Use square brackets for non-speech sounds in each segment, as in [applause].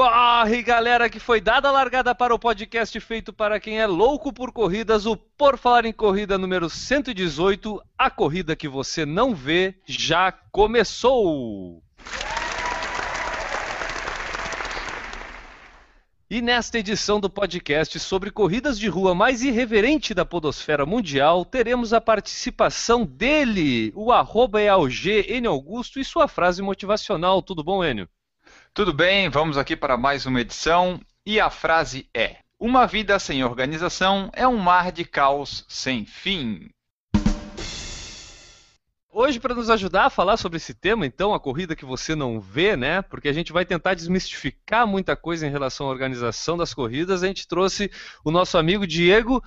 Corre, galera, que foi dada a largada para o podcast feito para quem é louco por corridas, o Por Falar em Corrida número 118, a corrida que você não vê já começou! E nesta edição do podcast sobre corridas de rua mais irreverente da podosfera mundial, teremos a participação dele, o arroba Enio Augusto, e sua frase motivacional. Tudo bom, Enio? Tudo bem, vamos aqui para mais uma edição e a frase é: Uma vida sem organização é um mar de caos sem fim. Hoje, para nos ajudar a falar sobre esse tema, então, a corrida que você não vê, né? Porque a gente vai tentar desmistificar muita coisa em relação à organização das corridas, a gente trouxe o nosso amigo Diego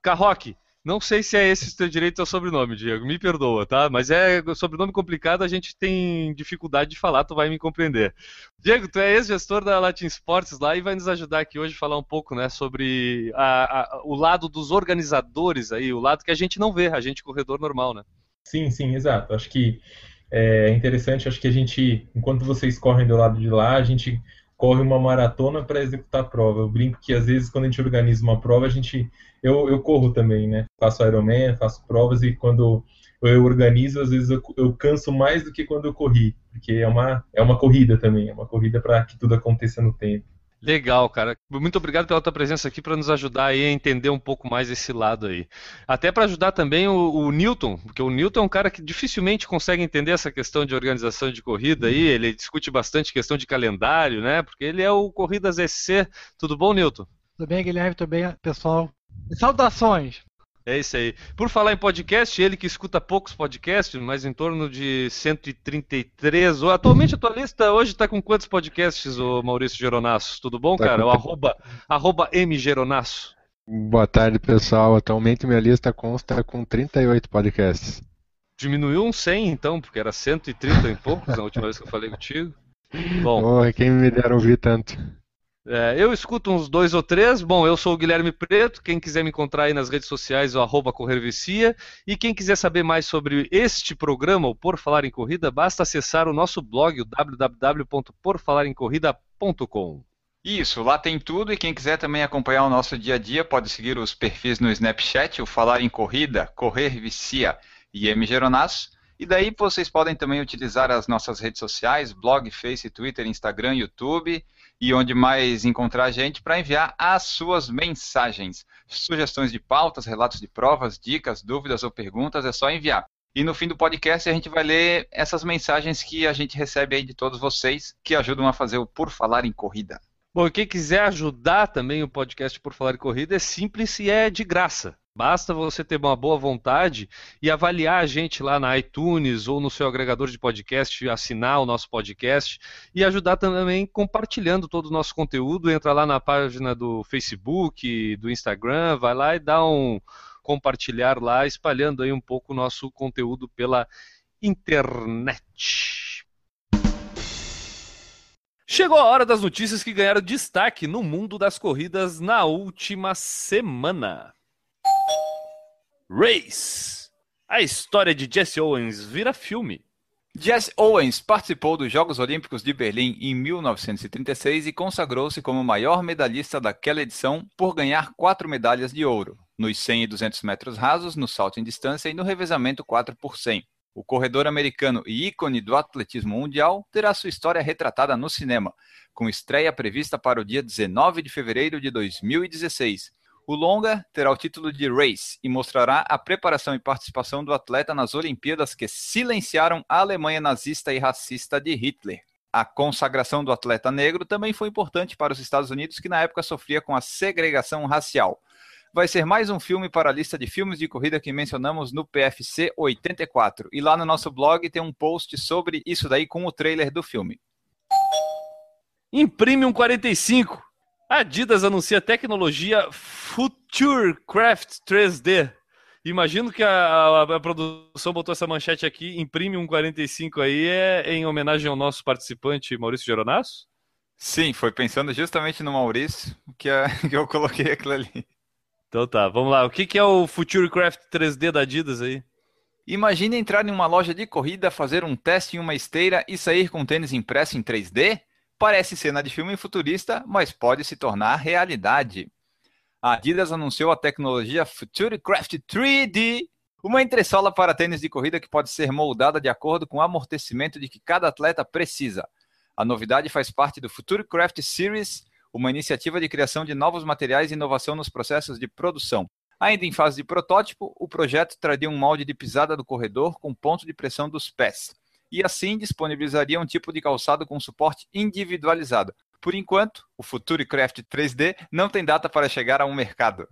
Carroque. Não sei se é esse o seu direito ao sobrenome, Diego, me perdoa, tá? Mas é sobrenome complicado, a gente tem dificuldade de falar, tu vai me compreender. Diego, tu é ex-gestor da Latin Sports lá e vai nos ajudar aqui hoje a falar um pouco, né, sobre a, a, o lado dos organizadores aí, o lado que a gente não vê, a gente corredor normal, né? Sim, sim, exato. Acho que é interessante, acho que a gente, enquanto vocês correm do lado de lá, a gente corre uma maratona para executar a prova. Eu brinco que às vezes quando a gente organiza uma prova, a gente eu, eu corro também, né? Faço Ironman, faço provas e quando eu organizo, às vezes eu, eu canso mais do que quando eu corri, porque é uma é uma corrida também, é uma corrida para que tudo aconteça no tempo. Legal, cara. Muito obrigado pela tua presença aqui para nos ajudar aí a entender um pouco mais esse lado aí. Até para ajudar também o, o, Newton, porque o Newton é um cara que dificilmente consegue entender essa questão de organização de corrida aí, ele discute bastante questão de calendário, né? Porque ele é o Corridas EC. Tudo bom, Newton? Tudo bem, Guilherme? Tudo bem, pessoal? Saudações! É isso aí. Por falar em podcast, ele que escuta poucos podcasts, mas em torno de 133. Atualmente a tua lista hoje está com quantos podcasts, ô Maurício Geronasso? Tudo bom, tá cara? Com... O arroba, arroba mgeronasso. Boa tarde, pessoal. Atualmente minha lista consta com 38 podcasts. Diminuiu um 100, então, porque era 130 e poucos na última vez que eu falei contigo. Bom. Oh, quem me dera ouvir tanto. É, eu escuto uns dois ou três. Bom, eu sou o Guilherme Preto. Quem quiser me encontrar aí nas redes sociais, o arroba Corrervicia. E quem quiser saber mais sobre este programa, o Por Falar em Corrida, basta acessar o nosso blog, o www.porfalarencorrida.com. Isso, lá tem tudo e quem quiser também acompanhar o nosso dia a dia pode seguir os perfis no Snapchat, o Falar em Corrida, Correr Vicia e M. Geronasso. E daí vocês podem também utilizar as nossas redes sociais, blog, Face, Twitter, Instagram, YouTube e onde mais encontrar a gente para enviar as suas mensagens. Sugestões de pautas, relatos de provas, dicas, dúvidas ou perguntas, é só enviar. E no fim do podcast a gente vai ler essas mensagens que a gente recebe aí de todos vocês que ajudam a fazer o Por Falar em Corrida. Bom, quem quiser ajudar também o podcast Por Falar em Corrida é simples e é de graça. Basta você ter uma boa vontade e avaliar a gente lá na iTunes ou no seu agregador de podcast, assinar o nosso podcast e ajudar também compartilhando todo o nosso conteúdo. Entra lá na página do Facebook, do Instagram, vai lá e dá um compartilhar lá, espalhando aí um pouco o nosso conteúdo pela internet. Chegou a hora das notícias que ganharam destaque no mundo das corridas na última semana. Race. A história de Jesse Owens vira filme. Jesse Owens participou dos Jogos Olímpicos de Berlim em 1936 e consagrou-se como maior medalhista daquela edição por ganhar quatro medalhas de ouro, nos 100 e 200 metros rasos, no salto em distância e no revezamento 4 por 100. O corredor americano e ícone do atletismo mundial terá sua história retratada no cinema, com estreia prevista para o dia 19 de fevereiro de 2016 o longa terá o título de Race e mostrará a preparação e participação do atleta nas Olimpíadas que silenciaram a Alemanha nazista e racista de Hitler. A consagração do atleta negro também foi importante para os Estados Unidos, que na época sofria com a segregação racial. Vai ser mais um filme para a lista de filmes de corrida que mencionamos no PFC 84. E lá no nosso blog tem um post sobre isso daí com o trailer do filme. Imprime um 45 a Adidas anuncia tecnologia Futurecraft 3D Imagino que a, a, a, produção botou essa manchete aqui, imprime um 45 aí, é em homenagem ao nosso participante Maurício Geronasso? Sim, foi pensando justamente no Maurício que, a, [laughs] que eu coloquei aquilo ali. Então tá, vamos lá. O que, que é o Futurecraft 3D da Adidas aí? Imagine entrar em uma loja de corrida, fazer um teste em uma esteira e sair com tênis impresso em 3D? Parece cena de filme futurista, mas pode se tornar realidade. A Adidas anunciou a tecnologia Futurecraft 3D, uma entressola para tênis de corrida que pode ser moldada de acordo com o amortecimento de que cada atleta precisa. A novidade faz parte do Futurecraft Series, uma iniciativa de criação de novos materiais e inovação nos processos de produção. Ainda em fase de protótipo, o projeto traria um molde de pisada do corredor com ponto de pressão dos pés. E assim disponibilizaria um tipo de calçado com suporte individualizado. Por enquanto, o Futurecraft 3D não tem data para chegar ao mercado.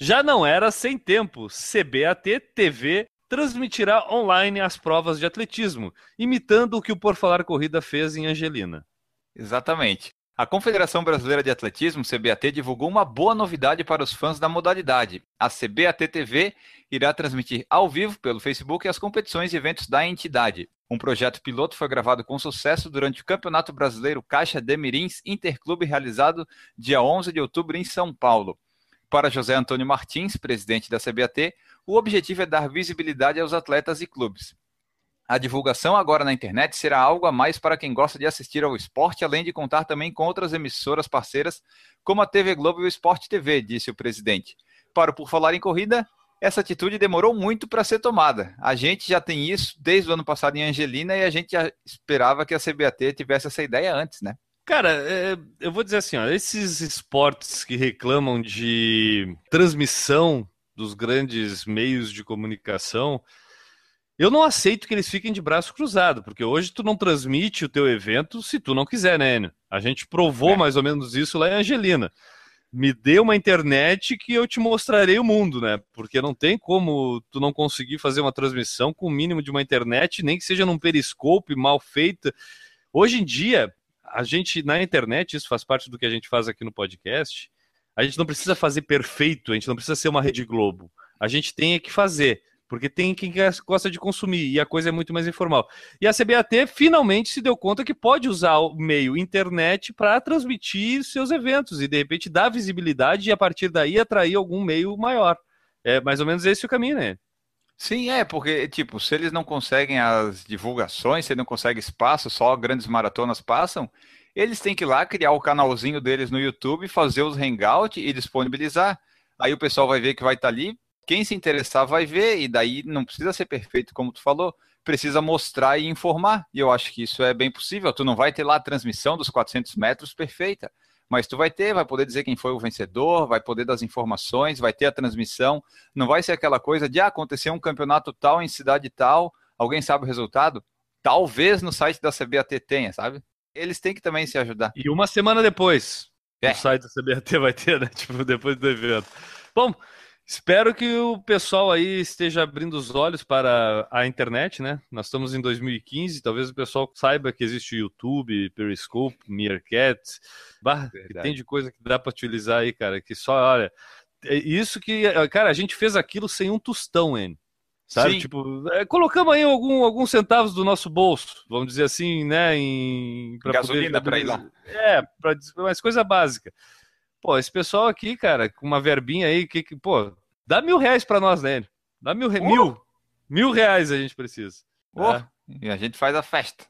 Já não era sem tempo. CBAT TV transmitirá online as provas de atletismo, imitando o que o Por Falar Corrida fez em Angelina. Exatamente. A Confederação Brasileira de Atletismo, CBAT, divulgou uma boa novidade para os fãs da modalidade. A CBAT TV irá transmitir ao vivo pelo Facebook as competições e eventos da entidade. Um projeto piloto foi gravado com sucesso durante o Campeonato Brasileiro Caixa de Mirins Interclube realizado dia 11 de outubro em São Paulo. Para José Antônio Martins, presidente da CBAT, o objetivo é dar visibilidade aos atletas e clubes. A divulgação agora na internet será algo a mais para quem gosta de assistir ao esporte, além de contar também com outras emissoras parceiras, como a TV Globo e o Sport TV, disse o presidente. Para o Por Falar em Corrida, essa atitude demorou muito para ser tomada. A gente já tem isso desde o ano passado em Angelina e a gente esperava que a CBAT tivesse essa ideia antes, né? Cara, é, eu vou dizer assim, ó, esses esportes que reclamam de transmissão dos grandes meios de comunicação, eu não aceito que eles fiquem de braço cruzado, porque hoje tu não transmite o teu evento se tu não quiser, né, Enio? A gente provou é. mais ou menos isso lá em Angelina. Me dê uma internet que eu te mostrarei o mundo, né? Porque não tem como tu não conseguir fazer uma transmissão com o mínimo de uma internet, nem que seja num periscope mal feita. Hoje em dia, a gente na internet, isso faz parte do que a gente faz aqui no podcast, a gente não precisa fazer perfeito, a gente não precisa ser uma Rede Globo. A gente tem que fazer porque tem quem gosta de consumir e a coisa é muito mais informal. E a CBAT finalmente se deu conta que pode usar o meio internet para transmitir seus eventos e de repente dar visibilidade e a partir daí atrair algum meio maior. É mais ou menos esse o caminho, né? Sim, é, porque, tipo, se eles não conseguem as divulgações, se não conseguem espaço, só grandes maratonas passam, eles têm que ir lá criar o canalzinho deles no YouTube, fazer os hangout e disponibilizar. Aí o pessoal vai ver que vai estar tá ali, quem se interessar vai ver, e daí não precisa ser perfeito, como tu falou, precisa mostrar e informar. E eu acho que isso é bem possível. Tu não vai ter lá a transmissão dos 400 metros perfeita, mas tu vai ter, vai poder dizer quem foi o vencedor, vai poder das informações, vai ter a transmissão. Não vai ser aquela coisa de ah, acontecer um campeonato tal em cidade tal, alguém sabe o resultado? Talvez no site da CBAT tenha, sabe? Eles têm que também se ajudar. E uma semana depois, é. o site da CBAT vai ter, né? [laughs] Tipo, depois do evento. Bom, Espero que o pessoal aí esteja abrindo os olhos para a internet, né? Nós estamos em 2015, talvez o pessoal saiba que existe o YouTube, Periscope, Meerkat, bah, que tem de coisa que dá para utilizar aí, cara, que só, olha, é isso que, cara, a gente fez aquilo sem um tostão, hein? Sabe? Sim. Tipo, é, colocamos aí algum, alguns centavos do nosso bolso, vamos dizer assim, né? Em, pra Gasolina para ir lá. É, pra, mas coisa básica. Pô, esse pessoal aqui, cara, com uma verbinha aí, que, que pô, dá mil reais pra nós, né? Dá mil, re... uh! mil, mil reais a gente precisa. Uh! É. E a gente faz a festa.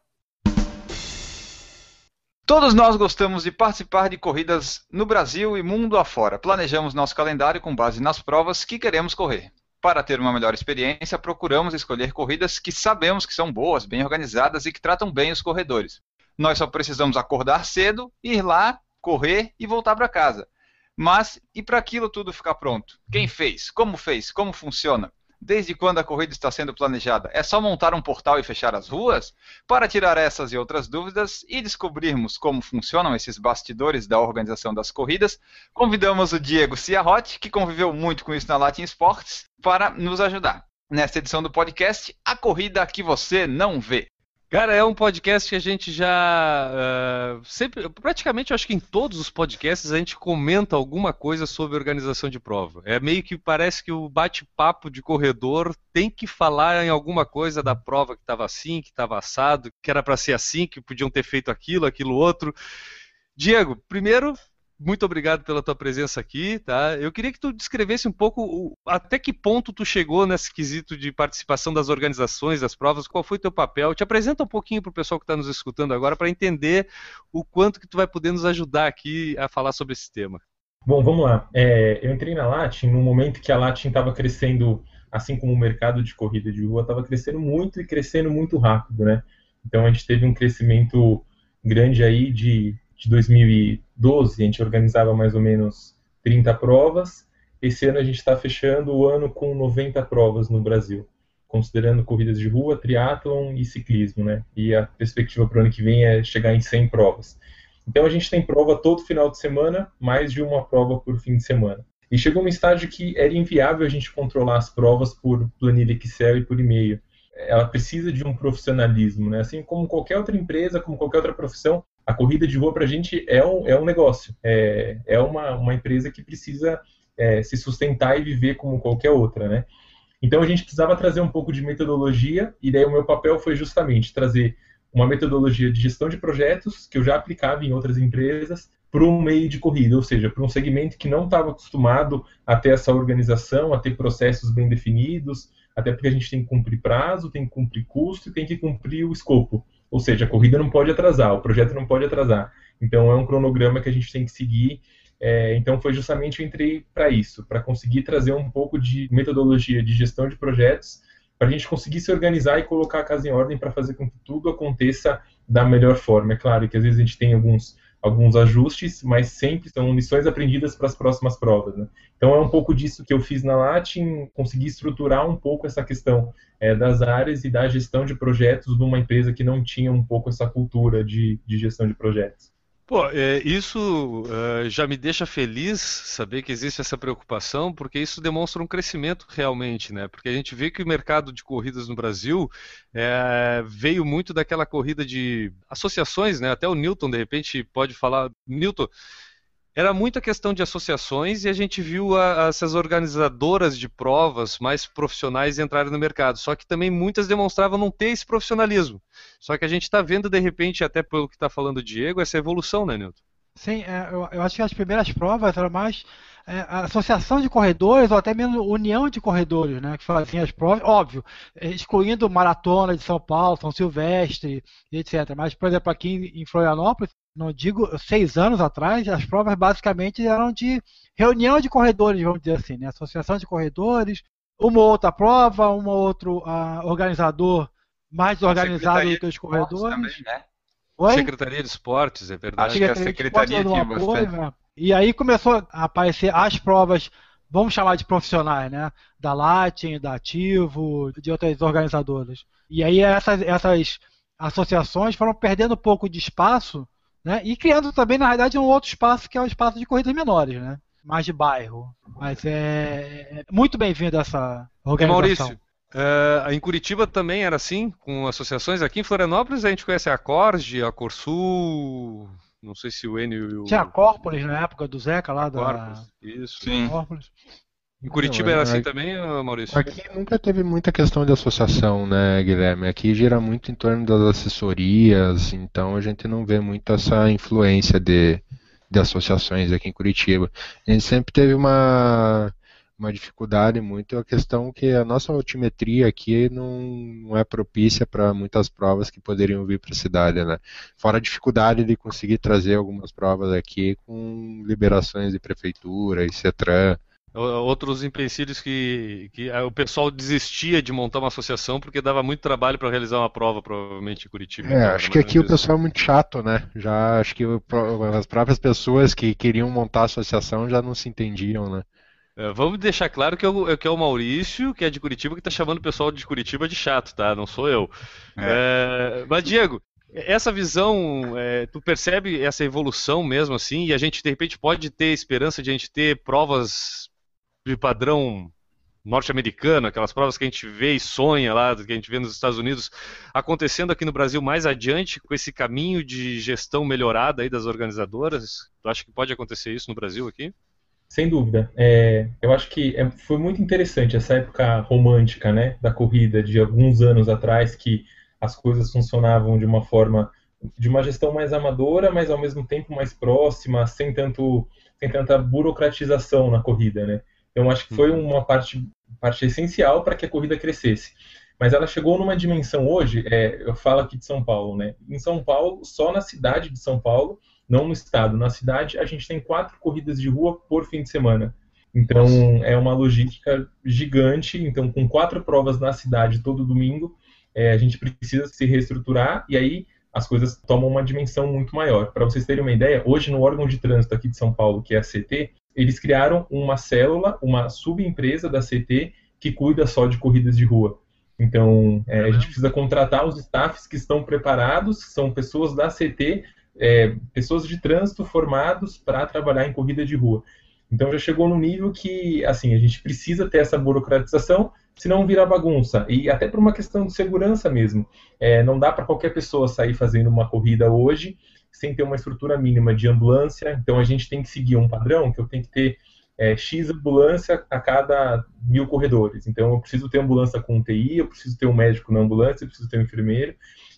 Todos nós gostamos de participar de corridas no Brasil e mundo afora. Planejamos nosso calendário com base nas provas que queremos correr. Para ter uma melhor experiência, procuramos escolher corridas que sabemos que são boas, bem organizadas e que tratam bem os corredores. Nós só precisamos acordar cedo, ir lá correr e voltar para casa. Mas e para aquilo tudo ficar pronto? Quem fez? Como fez? Como funciona? Desde quando a corrida está sendo planejada? É só montar um portal e fechar as ruas? Para tirar essas e outras dúvidas e descobrirmos como funcionam esses bastidores da organização das corridas, convidamos o Diego Ciarrotti, que conviveu muito com isso na Latin Sports, para nos ajudar. Nesta edição do podcast, A Corrida que Você Não Vê. Cara, é um podcast que a gente já uh, sempre, praticamente, acho que em todos os podcasts a gente comenta alguma coisa sobre organização de prova. É meio que parece que o bate-papo de corredor tem que falar em alguma coisa da prova que estava assim, que estava assado, que era para ser assim, que podiam ter feito aquilo, aquilo outro. Diego, primeiro, muito obrigado pela tua presença aqui, tá? Eu queria que tu descrevesse um pouco o, até que ponto tu chegou nesse quesito de participação das organizações, das provas, qual foi o teu papel. Te apresenta um pouquinho para o pessoal que está nos escutando agora para entender o quanto que tu vai poder nos ajudar aqui a falar sobre esse tema. Bom, vamos lá. É, eu entrei na Latin no momento que a Latin estava crescendo, assim como o mercado de corrida de rua estava crescendo muito e crescendo muito rápido, né? Então a gente teve um crescimento grande aí de de 2012, a gente organizava mais ou menos 30 provas. Esse ano a gente está fechando o ano com 90 provas no Brasil, considerando corridas de rua, triatlon e ciclismo, né? E a perspectiva para o ano que vem é chegar em 100 provas. Então a gente tem prova todo final de semana, mais de uma prova por fim de semana. E chegou num estágio que era inviável a gente controlar as provas por planilha Excel e por e-mail. Ela precisa de um profissionalismo, né? Assim como qualquer outra empresa, como qualquer outra profissão, a corrida de rua para a gente é um, é um negócio, é, é uma, uma empresa que precisa é, se sustentar e viver como qualquer outra, né? Então a gente precisava trazer um pouco de metodologia e daí o meu papel foi justamente trazer uma metodologia de gestão de projetos que eu já aplicava em outras empresas para um meio de corrida, ou seja, para um segmento que não estava acostumado a ter essa organização, a ter processos bem definidos, até porque a gente tem que cumprir prazo, tem que cumprir custo e tem que cumprir o escopo. Ou seja, a corrida não pode atrasar, o projeto não pode atrasar. Então é um cronograma que a gente tem que seguir. É, então foi justamente eu entrei para isso, para conseguir trazer um pouco de metodologia de gestão de projetos, para a gente conseguir se organizar e colocar a casa em ordem para fazer com que tudo aconteça da melhor forma. É claro que às vezes a gente tem alguns alguns ajustes, mas sempre são lições aprendidas para as próximas provas. Né? Então é um pouco disso que eu fiz na Latin, consegui estruturar um pouco essa questão é, das áreas e da gestão de projetos de uma empresa que não tinha um pouco essa cultura de, de gestão de projetos. Pô, é, isso é, já me deixa feliz saber que existe essa preocupação, porque isso demonstra um crescimento realmente, né? Porque a gente vê que o mercado de corridas no Brasil é, veio muito daquela corrida de associações, né? Até o Newton, de repente, pode falar. Newton, era muita questão de associações e a gente viu a, essas organizadoras de provas mais profissionais entrarem no mercado. Só que também muitas demonstravam não ter esse profissionalismo. Só que a gente está vendo, de repente, até pelo que está falando o Diego, essa evolução, né, Nilton? Sim, é, eu, eu, acho que as primeiras provas eram mais a associação de corredores ou até mesmo união de corredores, né, que faziam as provas, óbvio, excluindo maratona de São Paulo, São Silvestre, etc. Mas, por exemplo, aqui em Florianópolis, não digo seis anos atrás, as provas basicamente eram de reunião de corredores, vamos dizer assim, né? associação de corredores, uma outra prova, um outro uh, organizador mais organizado do que os corredores. Também, né? Oi? Secretaria de Esportes, é verdade. Acho que a Secretaria tinha bastante. Né? E aí começou a aparecer as provas, vamos chamar de profissionais, né? Da Latin, da Ativo, de outras organizadoras. E aí essas, essas associações foram perdendo um pouco de espaço né? E criando também, na realidade, um outro espaço que é o espaço de corridas menores, né? mais de bairro. Mas é, é muito bem-vindo essa organização. Maurício, uh, em Curitiba também era assim, com associações. Aqui em Florianópolis a gente conhece a Corge, a Corsul, não sei se o Enio e o... Tinha a Corpolis na época do Zeca lá da... Isso. Sim. Corpolis. Em Curitiba era assim também, Maurício? Aqui nunca teve muita questão de associação, né, Guilherme? Aqui gira muito em torno das assessorias, então a gente não vê muito essa influência de, de associações aqui em Curitiba. A gente sempre teve uma, uma dificuldade muito, a questão que a nossa altimetria aqui não, não é propícia para muitas provas que poderiam vir para a cidade, né? Fora a dificuldade de conseguir trazer algumas provas aqui com liberações de prefeitura e CETRAN, Outros empecilhos que, que o pessoal desistia de montar uma associação porque dava muito trabalho para realizar uma prova, provavelmente em Curitiba. É, acho que aqui o pessoal é muito chato, né? Já acho que as próprias pessoas que queriam montar a associação já não se entendiam, né? É, vamos deixar claro que é, o, que é o Maurício, que é de Curitiba, que está chamando o pessoal de Curitiba de chato, tá? Não sou eu. É. É, mas, Diego, essa visão, é, tu percebe essa evolução mesmo assim, e a gente de repente pode ter esperança de a gente ter provas de padrão norte-americano, aquelas provas que a gente vê e sonha lá, que a gente vê nos Estados Unidos, acontecendo aqui no Brasil mais adiante com esse caminho de gestão melhorada aí das organizadoras? Tu acha que pode acontecer isso no Brasil aqui? Sem dúvida. É, eu acho que é, foi muito interessante essa época romântica, né, da corrida de alguns anos atrás, que as coisas funcionavam de uma forma de uma gestão mais amadora, mas ao mesmo tempo mais próxima, sem tanto sem tanta burocratização na corrida, né? Eu acho que foi uhum. uma parte, parte essencial para que a corrida crescesse. Mas ela chegou numa dimensão hoje, é, eu falo aqui de São Paulo, né? Em São Paulo, só na cidade de São Paulo, não no estado, na cidade, a gente tem quatro corridas de rua por fim de semana. Então é uma logística gigante. Então, com quatro provas na cidade todo domingo, é, a gente precisa se reestruturar e aí as coisas tomam uma dimensão muito maior. Para vocês terem uma ideia, hoje no órgão de trânsito aqui de São Paulo, que é a CT, eles criaram uma célula, uma subempresa da CT que cuida só de corridas de rua. Então, é, a gente precisa contratar os staffs que estão preparados, que são pessoas da CT, é, pessoas de trânsito formados para trabalhar em corrida de rua. Então, já chegou no nível que, assim, a gente precisa ter essa burocratização, senão vira bagunça. E até por uma questão de segurança mesmo. É, não dá para qualquer pessoa sair fazendo uma corrida hoje sem ter uma estrutura mínima de ambulância. Então a gente tem que seguir um padrão que eu tenho que ter é, X ambulância a cada mil corredores. Então eu preciso ter ambulância com UTI, eu preciso ter um médico na ambulância, eu preciso ter um enfermeiro,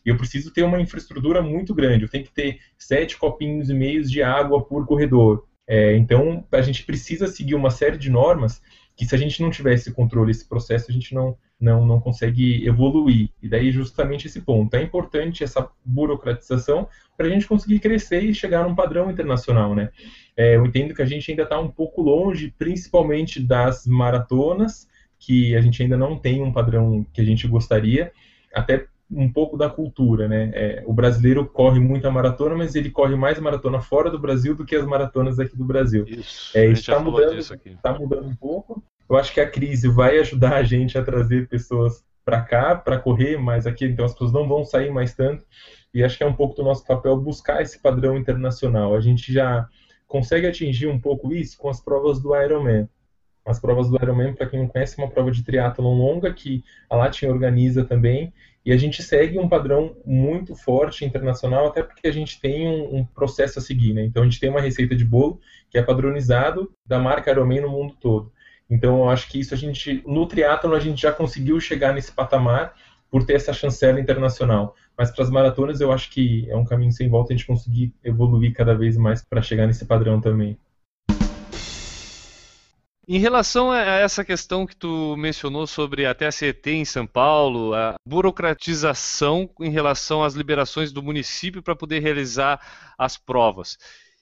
e eu preciso ter uma infraestrutura muito grande. Eu tenho que ter sete copinhos e meios de água por corredor. É, então a gente precisa seguir uma série de normas que se a gente não tiver esse controle, esse processo, a gente não, não, não consegue evoluir. E daí justamente esse ponto. É importante essa burocratização para a gente conseguir crescer e chegar num padrão internacional, né? É, eu entendo que a gente ainda está um pouco longe, principalmente das maratonas, que a gente ainda não tem um padrão que a gente gostaria, até um pouco da cultura, né? É, o brasileiro corre muita maratona, mas ele corre mais maratona fora do Brasil do que as maratonas aqui do Brasil. Isso, é, está mudando, tá mudando um pouco. Eu acho que a crise vai ajudar a gente a trazer pessoas para cá, para correr mais aqui, então as pessoas não vão sair mais tanto. E acho que é um pouco do nosso papel buscar esse padrão internacional. A gente já consegue atingir um pouco isso com as provas do Ironman. As provas do Ironman, para quem não conhece, é uma prova de triatlon longa que a Latin organiza também e a gente segue um padrão muito forte internacional, até porque a gente tem um, um, processo a seguir, né? Então a gente tem uma receita de bolo que é padronizado da marca Ironman no mundo todo. Então eu acho que isso a gente, no triatlon a gente já conseguiu chegar nesse patamar por ter essa chancela internacional. Mas para as maratonas eu acho que é um caminho sem volta a gente conseguir evoluir cada vez mais para chegar nesse padrão também. Em relação a essa questão que tu mencionou sobre a TSET em São Paulo, a burocratização em relação às liberações do município para poder realizar as provas.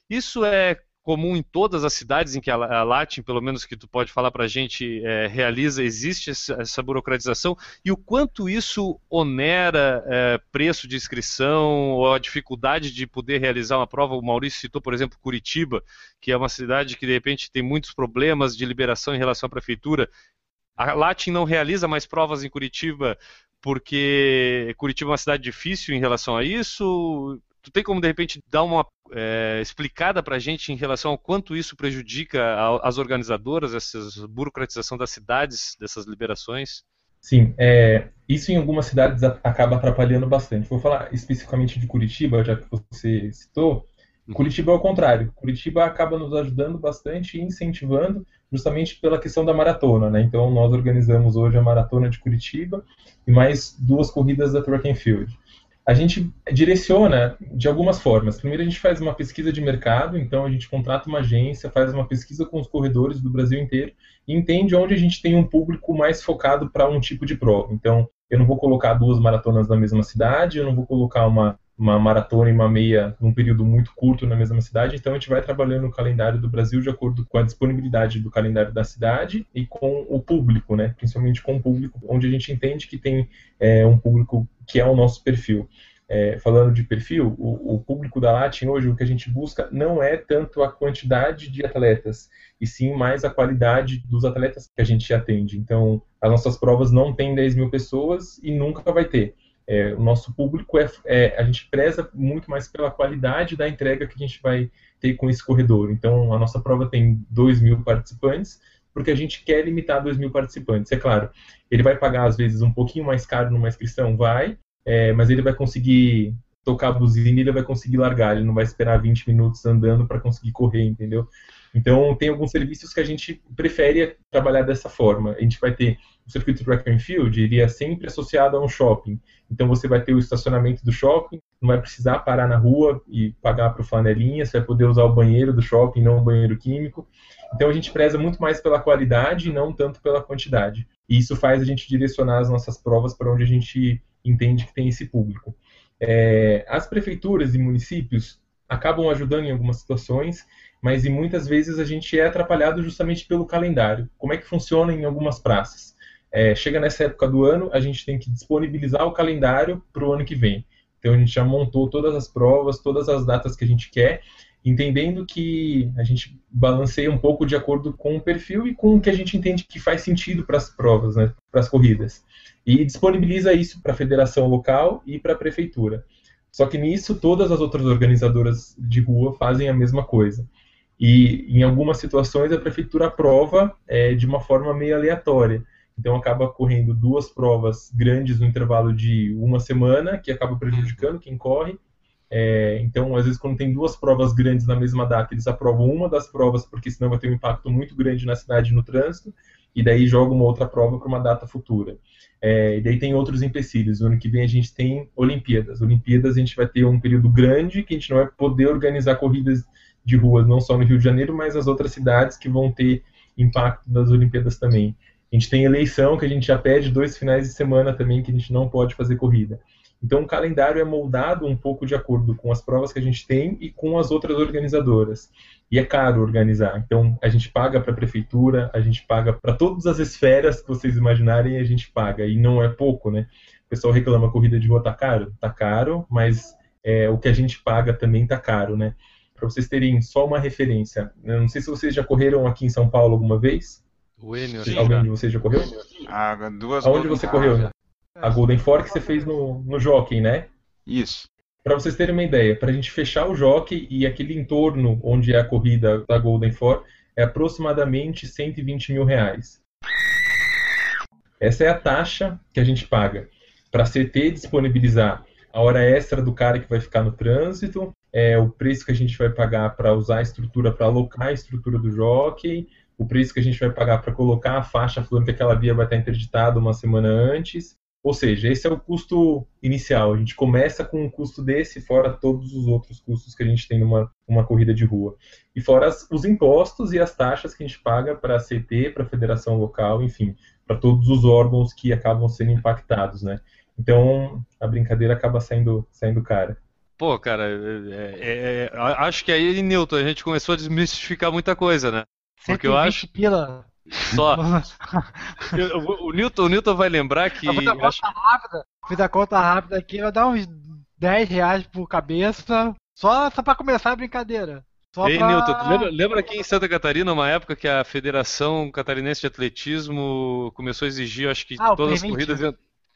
Isso é comum em todas as cidades em que a, Latin, pelo menos que tu pode falar para a gente, é, realiza, existe essa, burocratização e o quanto isso onera é, preço de inscrição ou a dificuldade de poder realizar uma prova. O Maurício citou, por exemplo, Curitiba, que é uma cidade que de repente tem muitos problemas de liberação em relação à prefeitura. A Latin não realiza mais provas em Curitiba porque Curitiba é uma cidade difícil em relação a isso. Tu tem como de repente dar uma é, explicada para a gente em relação ao quanto isso prejudica a, as organizadoras, essa burocratização das cidades, dessas liberações? Sim, é, isso em algumas cidades acaba atrapalhando bastante. Vou falar especificamente de Curitiba, já que você citou. Uhum. Curitiba é o contrário. Curitiba acaba nos ajudando bastante e incentivando justamente pela questão da maratona, né? Então nós organizamos hoje a maratona de Curitiba e mais duas corridas da Track and Field a gente direciona de algumas formas. Primeiro, a gente faz uma pesquisa de mercado, então a gente contrata uma agência, faz uma pesquisa com os corredores do Brasil inteiro e entende onde a gente tem um público mais focado para um tipo de prova. Então, eu não vou colocar duas maratonas na mesma cidade, eu não vou colocar uma, uma maratona e uma meia num período muito curto na mesma cidade, então a gente vai trabalhando o calendário do Brasil de acordo com a disponibilidade do calendário da cidade e com o público, né? principalmente com o público, onde a gente entende que tem é, um público que é o nosso perfil. É, falando de perfil, o, o, público da Latin hoje, o que a gente busca não é tanto a quantidade de atletas, e sim mais a qualidade dos atletas que a gente atende. Então, as nossas provas não têm 10 mil pessoas e nunca vai ter. É, o nosso público é, é, a gente preza muito mais pela qualidade da entrega que a gente vai ter com esse corredor. Então, a nossa prova tem 2 mil participantes, porque a gente quer limitar 2 mil participantes. É claro, ele vai pagar às vezes um pouquinho mais caro numa inscrição, vai, é, mas ele vai conseguir tocar a buzina e ele vai conseguir largar, ele não vai esperar 20 minutos andando para conseguir correr, entendeu? Então, tem alguns serviços que a gente prefere trabalhar dessa forma. A gente vai ter o circuito track and field, iria sempre associado a um shopping. Então, você vai ter o estacionamento do shopping, não vai precisar parar na rua e pagar para o flanelinha, você vai poder usar o banheiro do shopping, não o banheiro químico. Então, a gente preza muito mais pela qualidade e não tanto pela quantidade. E isso faz a gente direcionar as nossas provas para onde a gente entende que tem esse público. É, as prefeituras e municípios acabam ajudando em algumas situações, mas e muitas vezes a gente é atrapalhado justamente pelo calendário. Como é que funciona em algumas praças? É, chega nessa época do ano, a gente tem que disponibilizar o calendário para o ano que vem. Então a gente já montou todas as provas, todas as datas que a gente quer, entendendo que a gente balanceia um pouco de acordo com o perfil e com o que a gente entende que faz sentido para as provas, né, para as corridas. E disponibiliza isso para a federação local e para a prefeitura. Só que nisso, todas as outras organizadoras de rua fazem a mesma coisa. E em algumas situações a prefeitura aprova é, de uma forma meio aleatória. Então acaba correndo duas provas grandes no intervalo de uma semana, que acaba prejudicando quem corre. É, então, às vezes, quando tem duas provas grandes na mesma data, eles aprovam uma das provas, porque senão vai ter um impacto muito grande na cidade no trânsito, e daí joga uma outra prova para uma data futura. É, e daí tem outros empecilhos. O ano que vem a gente tem Olimpíadas. Olimpíadas a gente vai ter um período grande que a gente não vai poder organizar corridas de ruas, não só no Rio de Janeiro, mas as outras cidades que vão ter impacto das Olimpíadas também. A gente tem eleição, que a gente já pede dois finais de semana também, que a gente não pode fazer corrida. Então o calendário é moldado um pouco de acordo com as provas que a gente tem e com as outras organizadoras. E é caro organizar. Então a gente paga para a prefeitura, a gente paga para todas as esferas que vocês imaginarem, a gente paga. E não é pouco, né? O pessoal reclama corrida de rua tá caro, tá caro, mas é, o que a gente paga também tá caro, né? Para vocês terem só uma referência, eu não sei se vocês já correram aqui em São Paulo alguma vez. O Enio, Alguém de vocês já correu? Ah, duas Aonde você correu? A Golden Fork você fez no, no Jockey, né? Isso. Para vocês terem uma ideia, para a gente fechar o Jockey e aquele entorno onde é a corrida da Golden Fork é aproximadamente 120 mil reais. Essa é a taxa que a gente paga para a CT disponibilizar a hora extra do cara que vai ficar no trânsito, é o preço que a gente vai pagar para usar a estrutura, para alocar a estrutura do jockey, o preço que a gente vai pagar para colocar a faixa falando que aquela via vai estar interditada uma semana antes. Ou seja, esse é o custo inicial. A gente começa com um custo desse, fora todos os outros custos que a gente tem numa uma corrida de rua. E fora as, os impostos e as taxas que a gente paga para a CT, para a federação local, enfim, para todos os órgãos que acabam sendo impactados, né? Então, a brincadeira acaba saindo, saindo cara. Pô, cara, é, é, é, acho que aí, Newton, a gente começou a desmistificar muita coisa, né? Porque eu acho. Pila. Só. [laughs] [laughs] eu, o, Newton, o Newton vai lembrar que. Eu fiz a conta acho... rápida. Fiz a conta rápida aqui, vai dar uns 10 reais por cabeça. Só, só pra começar a brincadeira. Só Ei, pra... Newton, lembra, lembra aqui em Santa Catarina, uma época que a Federação Catarinense de Atletismo começou a exigir, acho que Ah, o todas as corridas.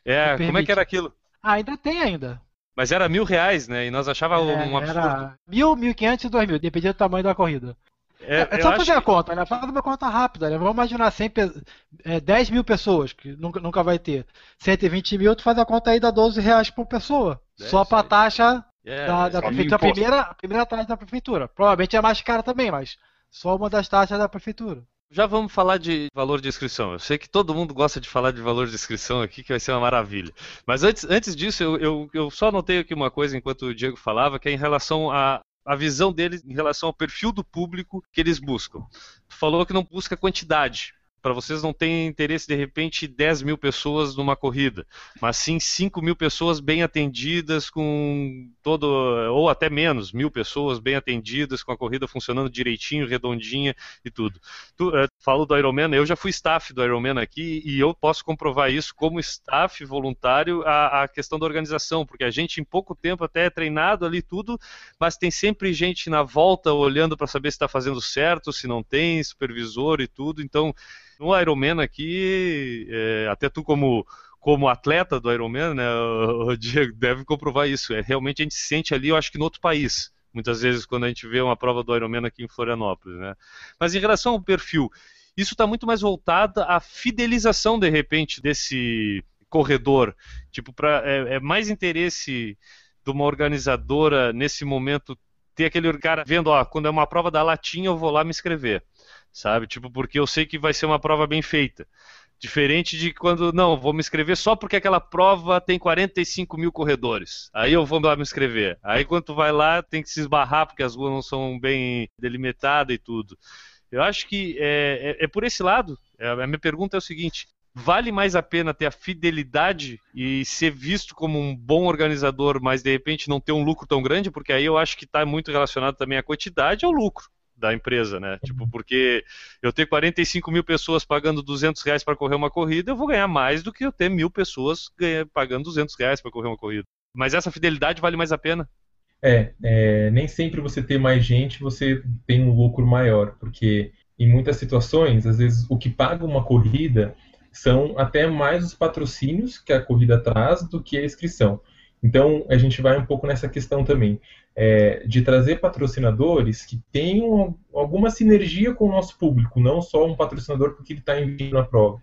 É, O como é que era aquilo? Ah, ainda tem ainda. Mas era mil reais, né? E nós achávamos É, um absurdo. era mil, mil quinhentos e dois mil, dependia do tamanho da corrida. É, É, eu só acho fazer a conta, né? Faz uma conta rápida, né? Vamos imaginar 100, pe- é, 10 mil pessoas, que nunca, nunca vai ter. 120 mil, tu faz a conta aí, dá 12 reais por pessoa. É, só pra aí. taxa É, da, é, da prefeitura. A primeira, a primeira taxa da prefeitura. Provavelmente é mais cara também, mas só uma das taxas da prefeitura. Já vamos falar de valor de inscrição. Eu sei que todo mundo gosta de falar de valor de inscrição aqui, que vai ser uma maravilha. Mas antes, antes disso, eu, eu, eu só anotei aqui uma coisa enquanto o Diego falava, que é em relação à a visão deles em relação ao perfil do público que eles buscam. Tu falou que não busca quantidade. Para vocês não tem interesse, de repente, 10 mil pessoas numa corrida, mas sim 5 mil pessoas bem atendidas, com todo, ou até menos, mil pessoas bem atendidas, com a corrida funcionando direitinho, redondinha e tudo. Tu, eh, falo do Ironman, eu já fui staff do Ironman aqui e eu posso comprovar isso como staff voluntário a, a questão da organização, porque a gente em pouco tempo até é treinado ali tudo, mas tem sempre gente na volta olhando para saber se está fazendo certo, se não tem, supervisor e tudo. Então, no Ironman aqui, eh, até tu como como atleta do Ironman, né, [laughs] o Diego deve comprovar isso. É realmente a gente se sente ali, eu acho que no outro país. Muitas vezes quando a gente vê uma prova do Ironman aqui em Florianópolis, né? Mas em relação ao perfil, isso está muito mais voltado à fidelização, de repente, desse corredor. Tipo, pra, é, é mais interesse de uma organizadora nesse momento ter aquele cara vendo, ó, quando é uma prova da latinha eu vou lá me inscrever, sabe? Tipo, porque eu sei que vai ser uma prova bem feita. Diferente de quando, não, vou me inscrever só porque aquela prova tem 45 mil corredores. Aí eu vou lá me inscrever. Aí quando tu vai lá, tem que se esbarrar porque as ruas não são bem delimitadas e tudo. Eu acho que é, é, é por esse lado. É, a minha pergunta é o seguinte: vale mais a pena ter a fidelidade e ser visto como um bom organizador, mas de repente não ter um lucro tão grande? Porque aí eu acho que está muito relacionado também à quantidade ao lucro da empresa, né? Tipo, uhum. porque eu ter 45 mil pessoas pagando 200 reais para correr uma corrida, eu vou ganhar mais do que eu ter mil pessoas ganha, pagando 200 reais para correr uma corrida. Mas essa fidelidade vale mais a pena? É, é, nem sempre você ter mais gente, você tem um lucro maior, porque em muitas situações, às vezes, o que paga uma corrida são até mais os patrocínios que a corrida traz do que a inscrição. Então, a gente vai um pouco nessa questão também, é, de trazer patrocinadores que tenham alguma sinergia com o nosso público, não só um patrocinador porque ele está investindo na prova,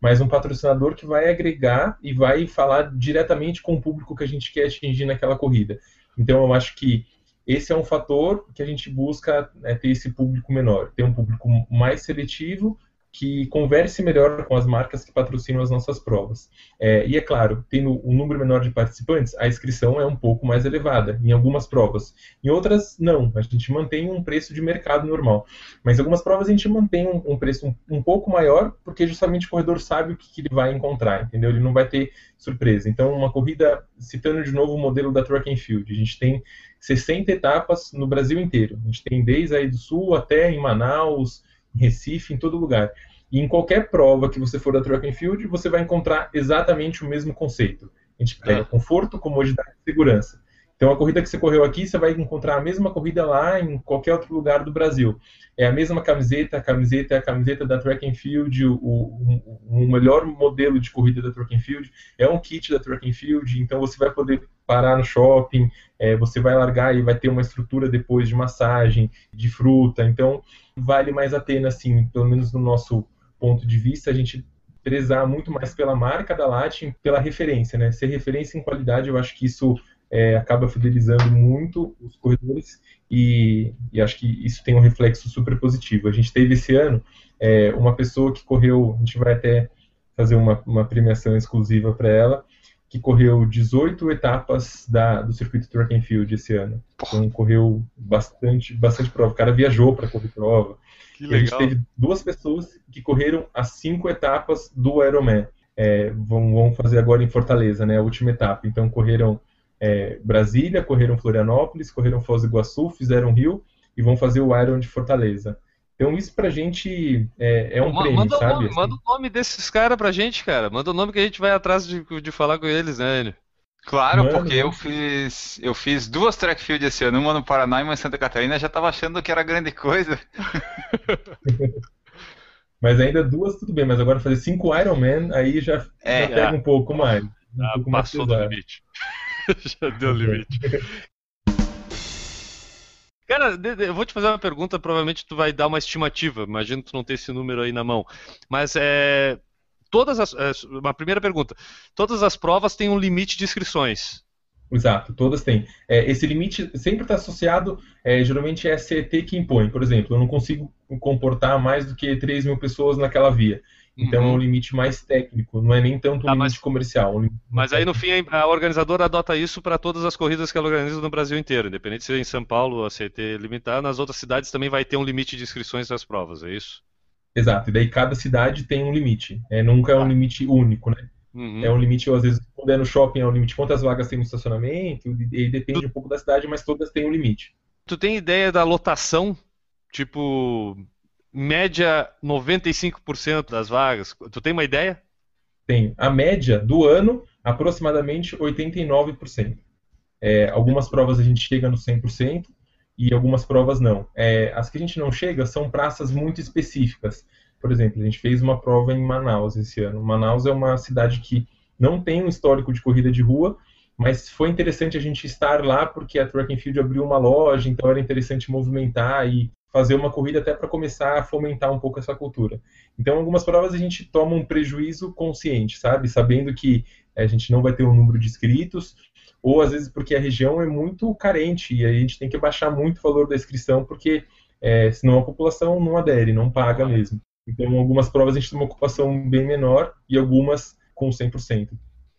mas um patrocinador que vai agregar e vai falar diretamente com o público que a gente quer atingir naquela corrida. Então, eu acho que esse é um fator que a gente busca é, ter esse público menor, ter um público mais seletivo que converse melhor com as marcas que patrocinam as nossas provas. É, e é claro, tendo um número menor de participantes, a inscrição é um pouco mais elevada em algumas provas. Em outras, não. A gente mantém um preço de mercado normal. Mas algumas provas a gente mantém um, um preço um, um, pouco maior, porque justamente o corredor sabe o que, que, ele vai encontrar, entendeu? Ele não vai ter surpresa. Então, uma corrida, citando de novo o modelo da Track and Field, a gente tem 60 etapas no Brasil inteiro. A gente tem desde aí do Sul até em Manaus, Recife, em todo lugar. E em qualquer prova que você for da Track and Field, você vai encontrar exatamente o mesmo conceito. A gente pega é. conforto, comodidade e segurança. Então, a corrida que você correu aqui, você vai encontrar a mesma corrida lá em qualquer outro lugar do Brasil. É a mesma camiseta, a camiseta é a camiseta da Track and Field, o, o, o melhor modelo de corrida da Track and Field é um kit da Track and Field, então você vai poder parar no shopping, é, você vai largar e vai ter uma estrutura depois de massagem, de fruta, então vale mais a pena, assim, pelo menos no nosso ponto de vista, a gente prezar muito mais pela marca da Latin, pela referência, né? Ser referência em qualidade, eu acho que isso é, acaba fidelizando muito os corredores e, e, acho que isso tem um reflexo super positivo. A gente teve esse ano é, uma pessoa que correu, a gente vai até fazer uma, uma premiação exclusiva para ela, que correu 18 etapas da, do circuito Track and Field esse ano. Então correu bastante, bastante prova. O cara viajou para correr prova. Que legal. a gente teve duas pessoas que correram as cinco etapas do Ironman. É, vão, vão fazer agora em Fortaleza, né, a última etapa. Então correram é, Brasília, correram Florianópolis, correram Foz do Iguaçu, fizeram Rio e vão fazer o Iron de Fortaleza. Então isso pra gente é, é um prêmio, manda sabe? O nome, assim. Manda o nome desses caras pra gente, cara. Manda o nome que a gente vai atrás de, de falar com eles, né, Enio? Claro, Mano. porque eu fiz eu fiz duas track field esse ano, uma no Paraná e uma em Santa Catarina, já tava achando que era grande coisa. [laughs] mas ainda duas tudo bem, mas agora fazer cinco Ironman aí já, é, já pega um pouco mais. Um ah, pouco passou mais do limite. [laughs] Já deu limite. [laughs] Cara, eu vou te fazer uma pergunta, provavelmente tu vai dar uma estimativa, imagino tu não tem esse número aí na mão. Mas é. Todas as. É, uma primeira pergunta. Todas as provas têm um limite de inscrições. Exato, todas têm. É, esse limite sempre está associado, é, geralmente é a CET que impõe. Por exemplo, eu não consigo comportar mais do que 3 mil pessoas naquela via. Então uhum. é um limite mais técnico, não é nem tanto um tá, limite mas, comercial. Um limite mas aí no fim a organizadora adota isso para todas as corridas que ela organiza no Brasil inteiro, independente se é em São Paulo a CT limitar, nas outras cidades também vai ter um limite de inscrições das provas, é isso? Exato, e daí cada cidade tem um limite. É, nunca é um tá. limite único, né? Uhum. É um limite, às vezes, quando é no shopping, é um limite quantas vagas tem no estacionamento, e depende tu... um pouco da cidade, mas todas têm um limite. Tu tem ideia da lotação? Tipo, média 95% das vagas. Tu tem uma ideia? Tenho. A média do ano, aproximadamente 89%. É, algumas provas a gente chega no 100% e algumas provas não. É, as que a gente não chega são praças muito específicas. Por exemplo, a gente fez uma prova em Manaus esse ano. Manaus é uma cidade que não tem um histórico de corrida de rua mas foi interessante a gente estar lá porque a Track and Field abriu uma loja, então era interessante movimentar e fazer uma corrida até para começar a fomentar um pouco essa cultura. Então, algumas provas a gente toma um prejuízo consciente, sabe? Sabendo que a gente não vai ter um número de inscritos, ou às vezes porque a região é muito carente e a gente tem que baixar muito o valor da inscrição, porque é, senão a população não adere, não paga mesmo. Então, algumas provas a gente tem uma ocupação bem menor e algumas com 100%.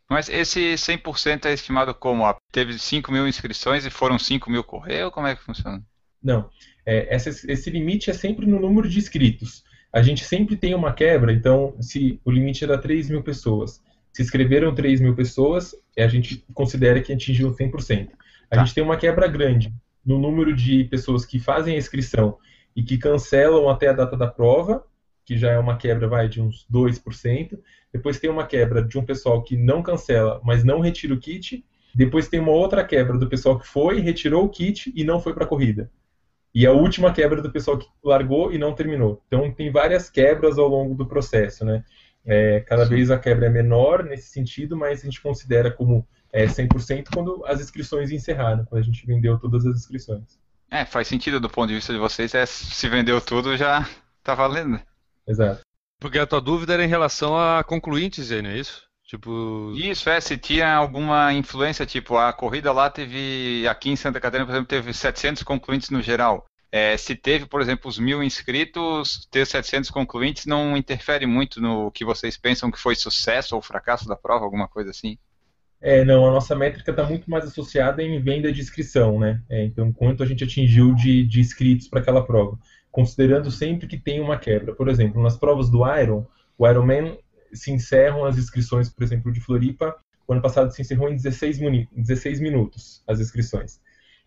Mas esse 100% é estimado como? Teve 5 mil inscrições e foram 5 mil correr ou como é que funciona? Não. É, essa, esse limite é sempre no número de inscritos. A gente sempre tem uma quebra, então, se o limite era 3 mil pessoas, se inscreveram 3 mil pessoas, a gente considera que atingiu 100%. A tá. gente tem uma quebra grande no número de pessoas que fazem a inscrição e que cancelam até a data da prova, que já é uma quebra vai de uns 2%. Depois tem uma quebra de um pessoal que não cancela, mas não retira o kit. Depois tem uma outra quebra do pessoal que foi, retirou o kit e não foi para a corrida. E a última quebra do pessoal que largou e não terminou. Então tem várias quebras ao longo do processo, né? É, cada vez a quebra é menor nesse sentido, mas a gente considera como é, 100% quando as inscrições encerraram, quando a gente vendeu todas as inscrições. É, faz sentido do ponto de vista de vocês, é, se vendeu tudo já tá valendo. Exato. Porque a tua dúvida era em relação a concluintes, não é isso? Tipo... Isso, é, se tinha alguma influência, tipo, a corrida lá teve, aqui em Santa Catarina, por exemplo, teve 700 concluintes no geral. É, se teve, por exemplo, os mil inscritos, ter 700 concluintes não interfere muito no que vocês pensam que foi sucesso ou fracasso da prova, alguma coisa assim? É, não, a nossa métrica está muito mais associada em venda de inscrição, né? É, então, quanto a gente atingiu de, de inscritos para aquela prova considerando sempre que tem uma quebra. Por exemplo, nas provas do Iron, o Ironman se encerram as inscrições, por exemplo, de Floripa, o ano passado se encerrou em 16, 16 minutos as inscrições.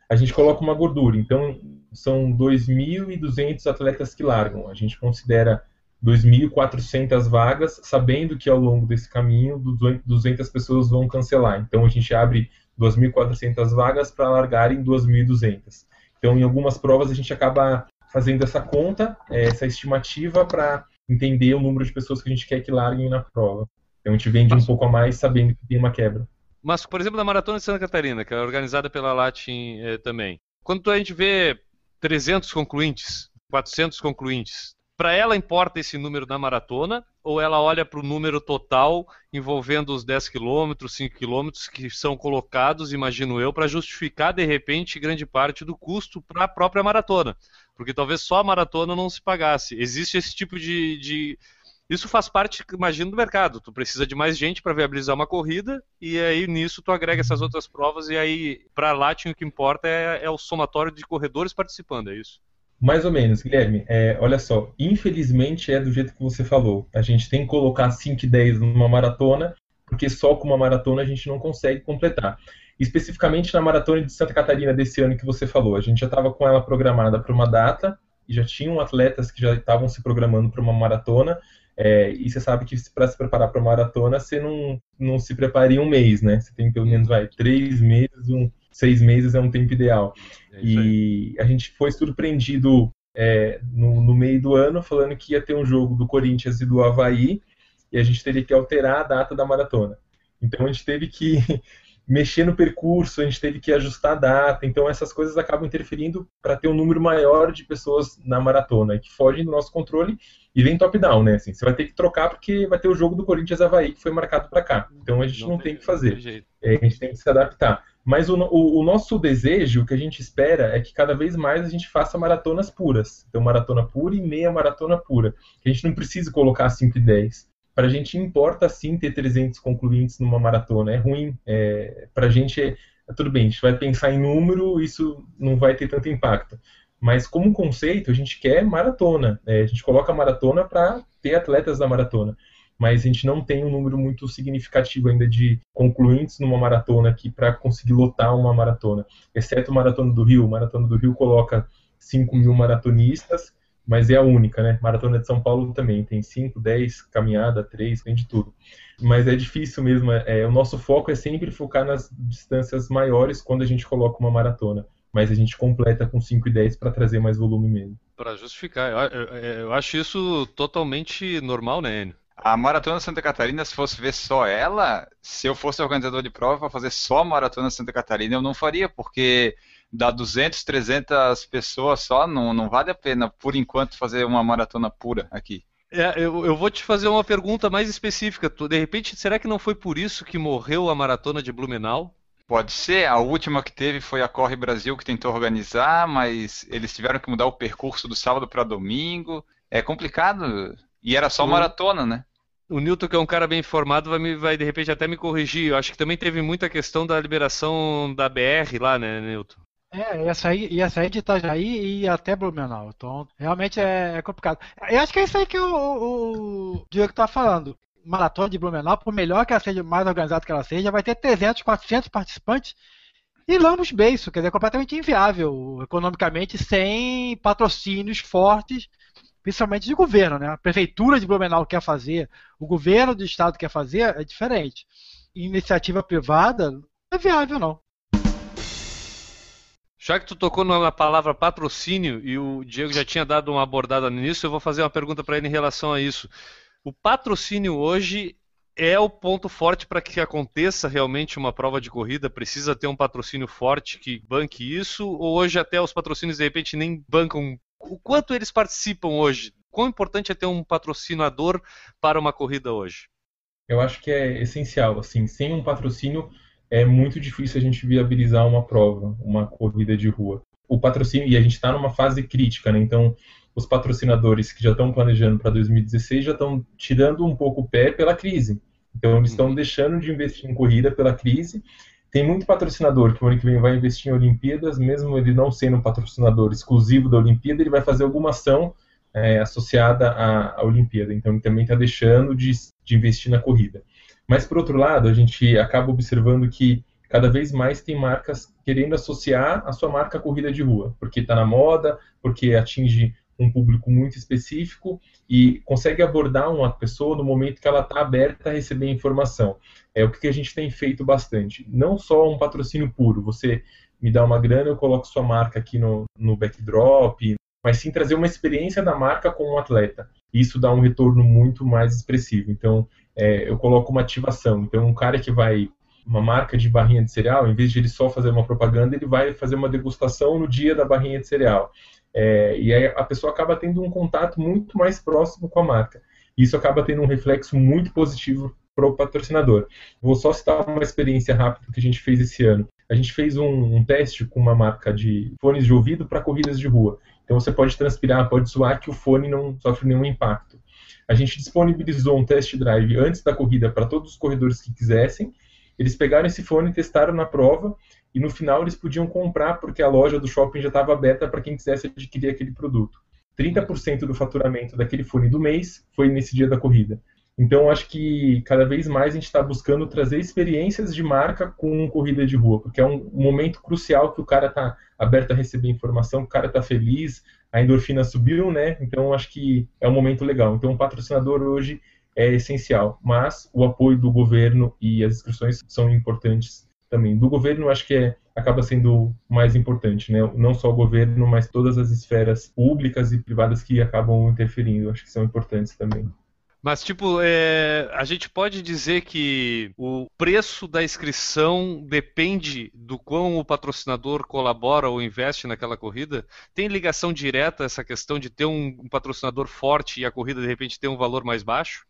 A gente coloca uma gordura, então são 2.200 atletas que largam. A gente considera 2.400 vagas, sabendo que ao longo desse caminho 200 pessoas vão cancelar. Então a gente abre 2.400 vagas para largar em 2.200. Então em algumas provas a gente acaba fazendo essa conta, é, essa estimativa para entender o número de pessoas que a gente quer que larguem na prova. Então a gente vende Mas... um pouco a mais sabendo que tem uma quebra. Mas, por exemplo, na Maratona de Santa Catarina, que é organizada pela Latin eh, também, quando a gente vê 300 concluintes, 400 concluintes, para ela importa esse número da maratona ou ela olha para o número total envolvendo os 10 quilômetros, 5 quilômetros que são colocados, imagino eu, para justificar de repente grande parte do custo para a própria maratona? Porque talvez só a maratona não se pagasse. Existe esse tipo de, de... Isso faz parte, imagino, do mercado. Tu precisa de mais gente para viabilizar uma corrida e aí nisso tu agrega essas outras provas e aí para Latin o que importa é, é o somatório de corredores participando, é isso? Mais ou menos, Guilherme. É, olha só, infelizmente é do jeito que você falou. A gente tem que colocar 5 e 10 numa maratona, porque só com uma maratona a gente não consegue completar. Especificamente na maratona de Santa Catarina desse ano que você falou, a gente já estava com ela programada para uma data e já tinham atletas que já estavam se programando para uma maratona. É, e você sabe que para se preparar para uma maratona, você não, não se prepara em um mês, né? Você tem pelo menos vai, três meses, um, seis meses é um tempo ideal. É e a gente foi surpreendido é, no, no, meio do ano falando que ia ter um jogo do Corinthians e do Havaí e a gente teria que alterar a data da maratona. Então a gente teve que [laughs] mexer no percurso, a gente teve que ajustar a data, então essas coisas acabam interferindo para ter um número maior de pessoas na maratona, que fogem do nosso controle e vem top-down, né? Assim, você vai ter que trocar porque vai ter o jogo do Corinthians Havaí que foi marcado para cá. Então a gente não, não tem o que fazer. É, a gente tem que se adaptar. Mas o, o, o, nosso desejo, o que a gente espera, é que cada vez mais a gente faça maratonas puras. Então, maratona pura e meia maratona pura. A gente não precisa colocar 5 e 10. Para a gente importa sim ter 300 concluintes numa maratona. É ruim. É, para a gente, é, é, tudo bem, a gente vai pensar em número, isso não vai ter tanto impacto. Mas como conceito, a gente quer maratona. É, a gente coloca maratona para ter atletas da maratona mas a gente não tem um número muito significativo ainda de concluintes numa maratona aqui para conseguir lotar uma maratona. Exceto a Maratona do Rio. Maratona do Rio coloca 5 mil maratonistas, mas é a única, né? Maratona de São Paulo também tem 5, 10, caminhada, 3, tem de tudo. Mas é difícil mesmo. É, o nosso foco é sempre focar nas distâncias maiores quando a gente coloca uma maratona. Mas a gente completa com 5 e 10 para trazer mais volume mesmo. Para justificar. Eu, eu, eu, acho isso totalmente normal, né, Enio? A Maratona Santa Catarina, se fosse ver só ela, se eu fosse organizador de prova para fazer só a Maratona Santa Catarina, eu não faria, porque dá 200, 300 pessoas só, não, não vale a pena, por enquanto, fazer uma maratona pura aqui. É, eu, eu, vou te fazer uma pergunta mais específica. De repente, será que não foi por isso que morreu a maratona de Blumenau? Pode ser. A última que teve foi a Corre Brasil, que tentou organizar, mas eles tiveram que mudar o percurso do sábado para domingo. É complicado. E era só maratona, né? O Newton, que é um cara bem informado, vai, me, vai de repente até me corrigir. Eu acho que também teve muita questão da liberação da BR lá, né, Newton? É, ia sair, ia sair de Itajaí e até Blumenau. Então, realmente é, é complicado. Eu acho que é isso aí que o, o Diego está falando. Maratona de Blumenau, por melhor que ela seja, mais organizada que ela seja, vai ter 300, 400 participantes e lamos beiço, quer dizer, é completamente inviável economicamente sem patrocínios fortes, principalmente de governo, né? A prefeitura de Blumenau quer fazer, o governo do estado quer fazer, é diferente. Iniciativa privada não é viável não. Já que tu tocou na palavra patrocínio e o Diego já tinha dado uma abordada nisso, eu vou fazer uma pergunta para ele em relação a isso. O patrocínio hoje é o ponto forte para que aconteça realmente uma prova de corrida? Precisa ter um patrocínio forte que banque isso? Ou hoje até os patrocínios de repente nem bancam? O quanto eles participam hoje? Quão importante é ter um patrocinador para uma corrida hoje? Eu acho que é essencial. Assim, sem um patrocínio é muito difícil a gente viabilizar uma prova, uma corrida de rua. O patrocínio, e a gente está numa fase crítica, né? Então, os patrocinadores que já estão planejando para 2016 já estão tirando um pouco o pé pela crise. Então, eles estão uhum. deixando de investir em corrida pela crise. Tem muito patrocinador que o ano que vem vai investir em Olimpíadas, mesmo ele não sendo um patrocinador exclusivo da Olimpíada, ele vai fazer alguma ação é, associada à, à, Olimpíada. Então, ele também está deixando de, de investir na corrida. Mas, por outro lado, a gente acaba observando que cada vez mais tem marcas querendo associar a sua marca à corrida de rua, porque está na moda, porque atinge um público muito específico e consegue abordar uma pessoa no momento que ela está aberta a receber informação. É o que a gente tem feito bastante. Não só um patrocínio puro, você me dá uma grana, eu coloco sua marca aqui no, no backdrop, mas sim trazer uma experiência da marca com um atleta. Isso dá um retorno muito mais expressivo. Então, é, eu coloco uma ativação. Então, um cara que vai uma marca de barrinha de cereal, em vez de ele só fazer uma propaganda, ele vai fazer uma degustação no dia da barrinha de cereal. É, e aí a pessoa acaba tendo um contato muito mais próximo com a marca. Isso acaba tendo um reflexo muito positivo para o patrocinador. Vou só citar uma experiência rápida que a gente fez esse ano. A gente fez um, um teste com uma marca de fones de ouvido para corridas de rua. Então você pode transpirar, pode suar que o fone não sofre nenhum impacto. A gente disponibilizou um test drive antes da corrida para todos os corredores que quisessem. Eles pegaram esse fone, testaram na prova e no final eles podiam comprar porque a loja do shopping já estava aberta para quem quisesse adquirir aquele produto. 30% do faturamento daquele fone do mês foi nesse dia da corrida. Então, acho que cada vez mais a gente está buscando trazer experiências de marca com corrida de rua, porque é um momento crucial que o cara está aberto a receber informação, o cara está feliz, a endorfina subiu, né? Então, acho que é um momento legal. Então, o patrocinador hoje é essencial, mas o apoio do governo e as inscrições são importantes também. Do governo, acho que é, acaba sendo mais importante, né? Não só o governo, mas todas as esferas públicas e privadas que acabam interferindo, acho que são importantes também. Mas, tipo, é, a gente pode dizer que o preço da inscrição depende do quão o patrocinador colabora ou investe naquela corrida? Tem ligação direta essa questão de ter um, um patrocinador forte e a corrida, de repente, ter um valor mais baixo?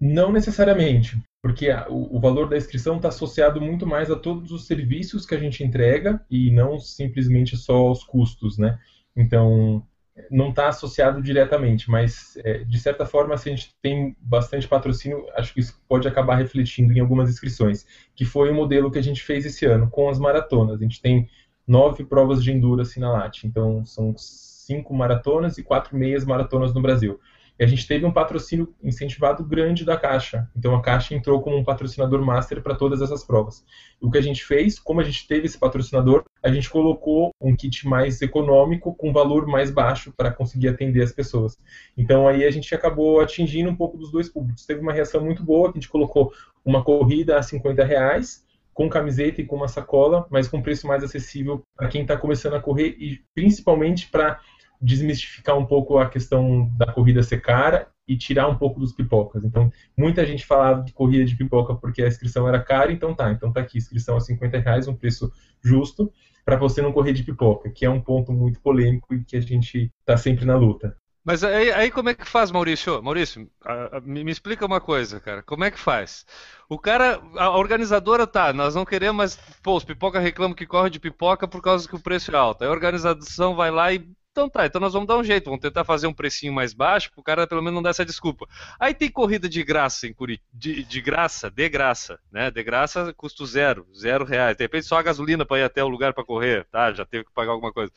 Não necessariamente, porque o, o, valor da inscrição está associado muito mais a todos os serviços que a gente entrega e não simplesmente só aos custos, né? Então, não está associado diretamente, mas é, de certa forma, se a gente tem bastante patrocínio, acho que isso pode acabar refletindo em algumas inscrições, que foi o modelo que a gente fez esse ano com as maratonas. A gente tem nove provas de endurance na LAT, então são cinco maratonas e quatro meias maratonas no Brasil. E a gente teve um patrocínio incentivado grande da Caixa. Então a Caixa entrou como um patrocinador master para todas essas provas. E o que a gente fez, como a gente teve esse patrocinador, a gente colocou um kit mais econômico com valor mais baixo para conseguir atender as pessoas. Então aí a gente acabou atingindo um pouco dos dois públicos. Teve uma reação muito boa, a gente colocou uma corrida a 50 reais, com camiseta e com uma sacola, mas com preço mais acessível para quem está começando a correr e principalmente para desmistificar um pouco a questão da corrida ser cara e tirar um pouco dos pipocas. Então, muita gente falava de corrida de pipoca porque a inscrição era cara, então tá, então tá aqui, inscrição a 50 reais, um preço justo, para você não correr de pipoca, que é um ponto muito polêmico e que a gente está sempre na luta. Mas aí, aí, como é que faz, Maurício? Maurício, a, a, me, me, explica uma coisa, cara. Como é que faz? O cara, a organizadora tá, nós não queremos, mas, pô, os pipoca reclamam que corre de pipoca por causa que o preço é alto. Aí a organização vai lá e então tá, então nós vamos dar um jeito, vamos tentar fazer um precinho mais baixo pro cara pelo menos não dar essa desculpa. Aí tem corrida de graça em Curitiba, de, de, graça, de graça, né? De graça, custo zero, zero reais. De repente só a gasolina para ir até o lugar para correr, tá? Já teve que pagar alguma coisa.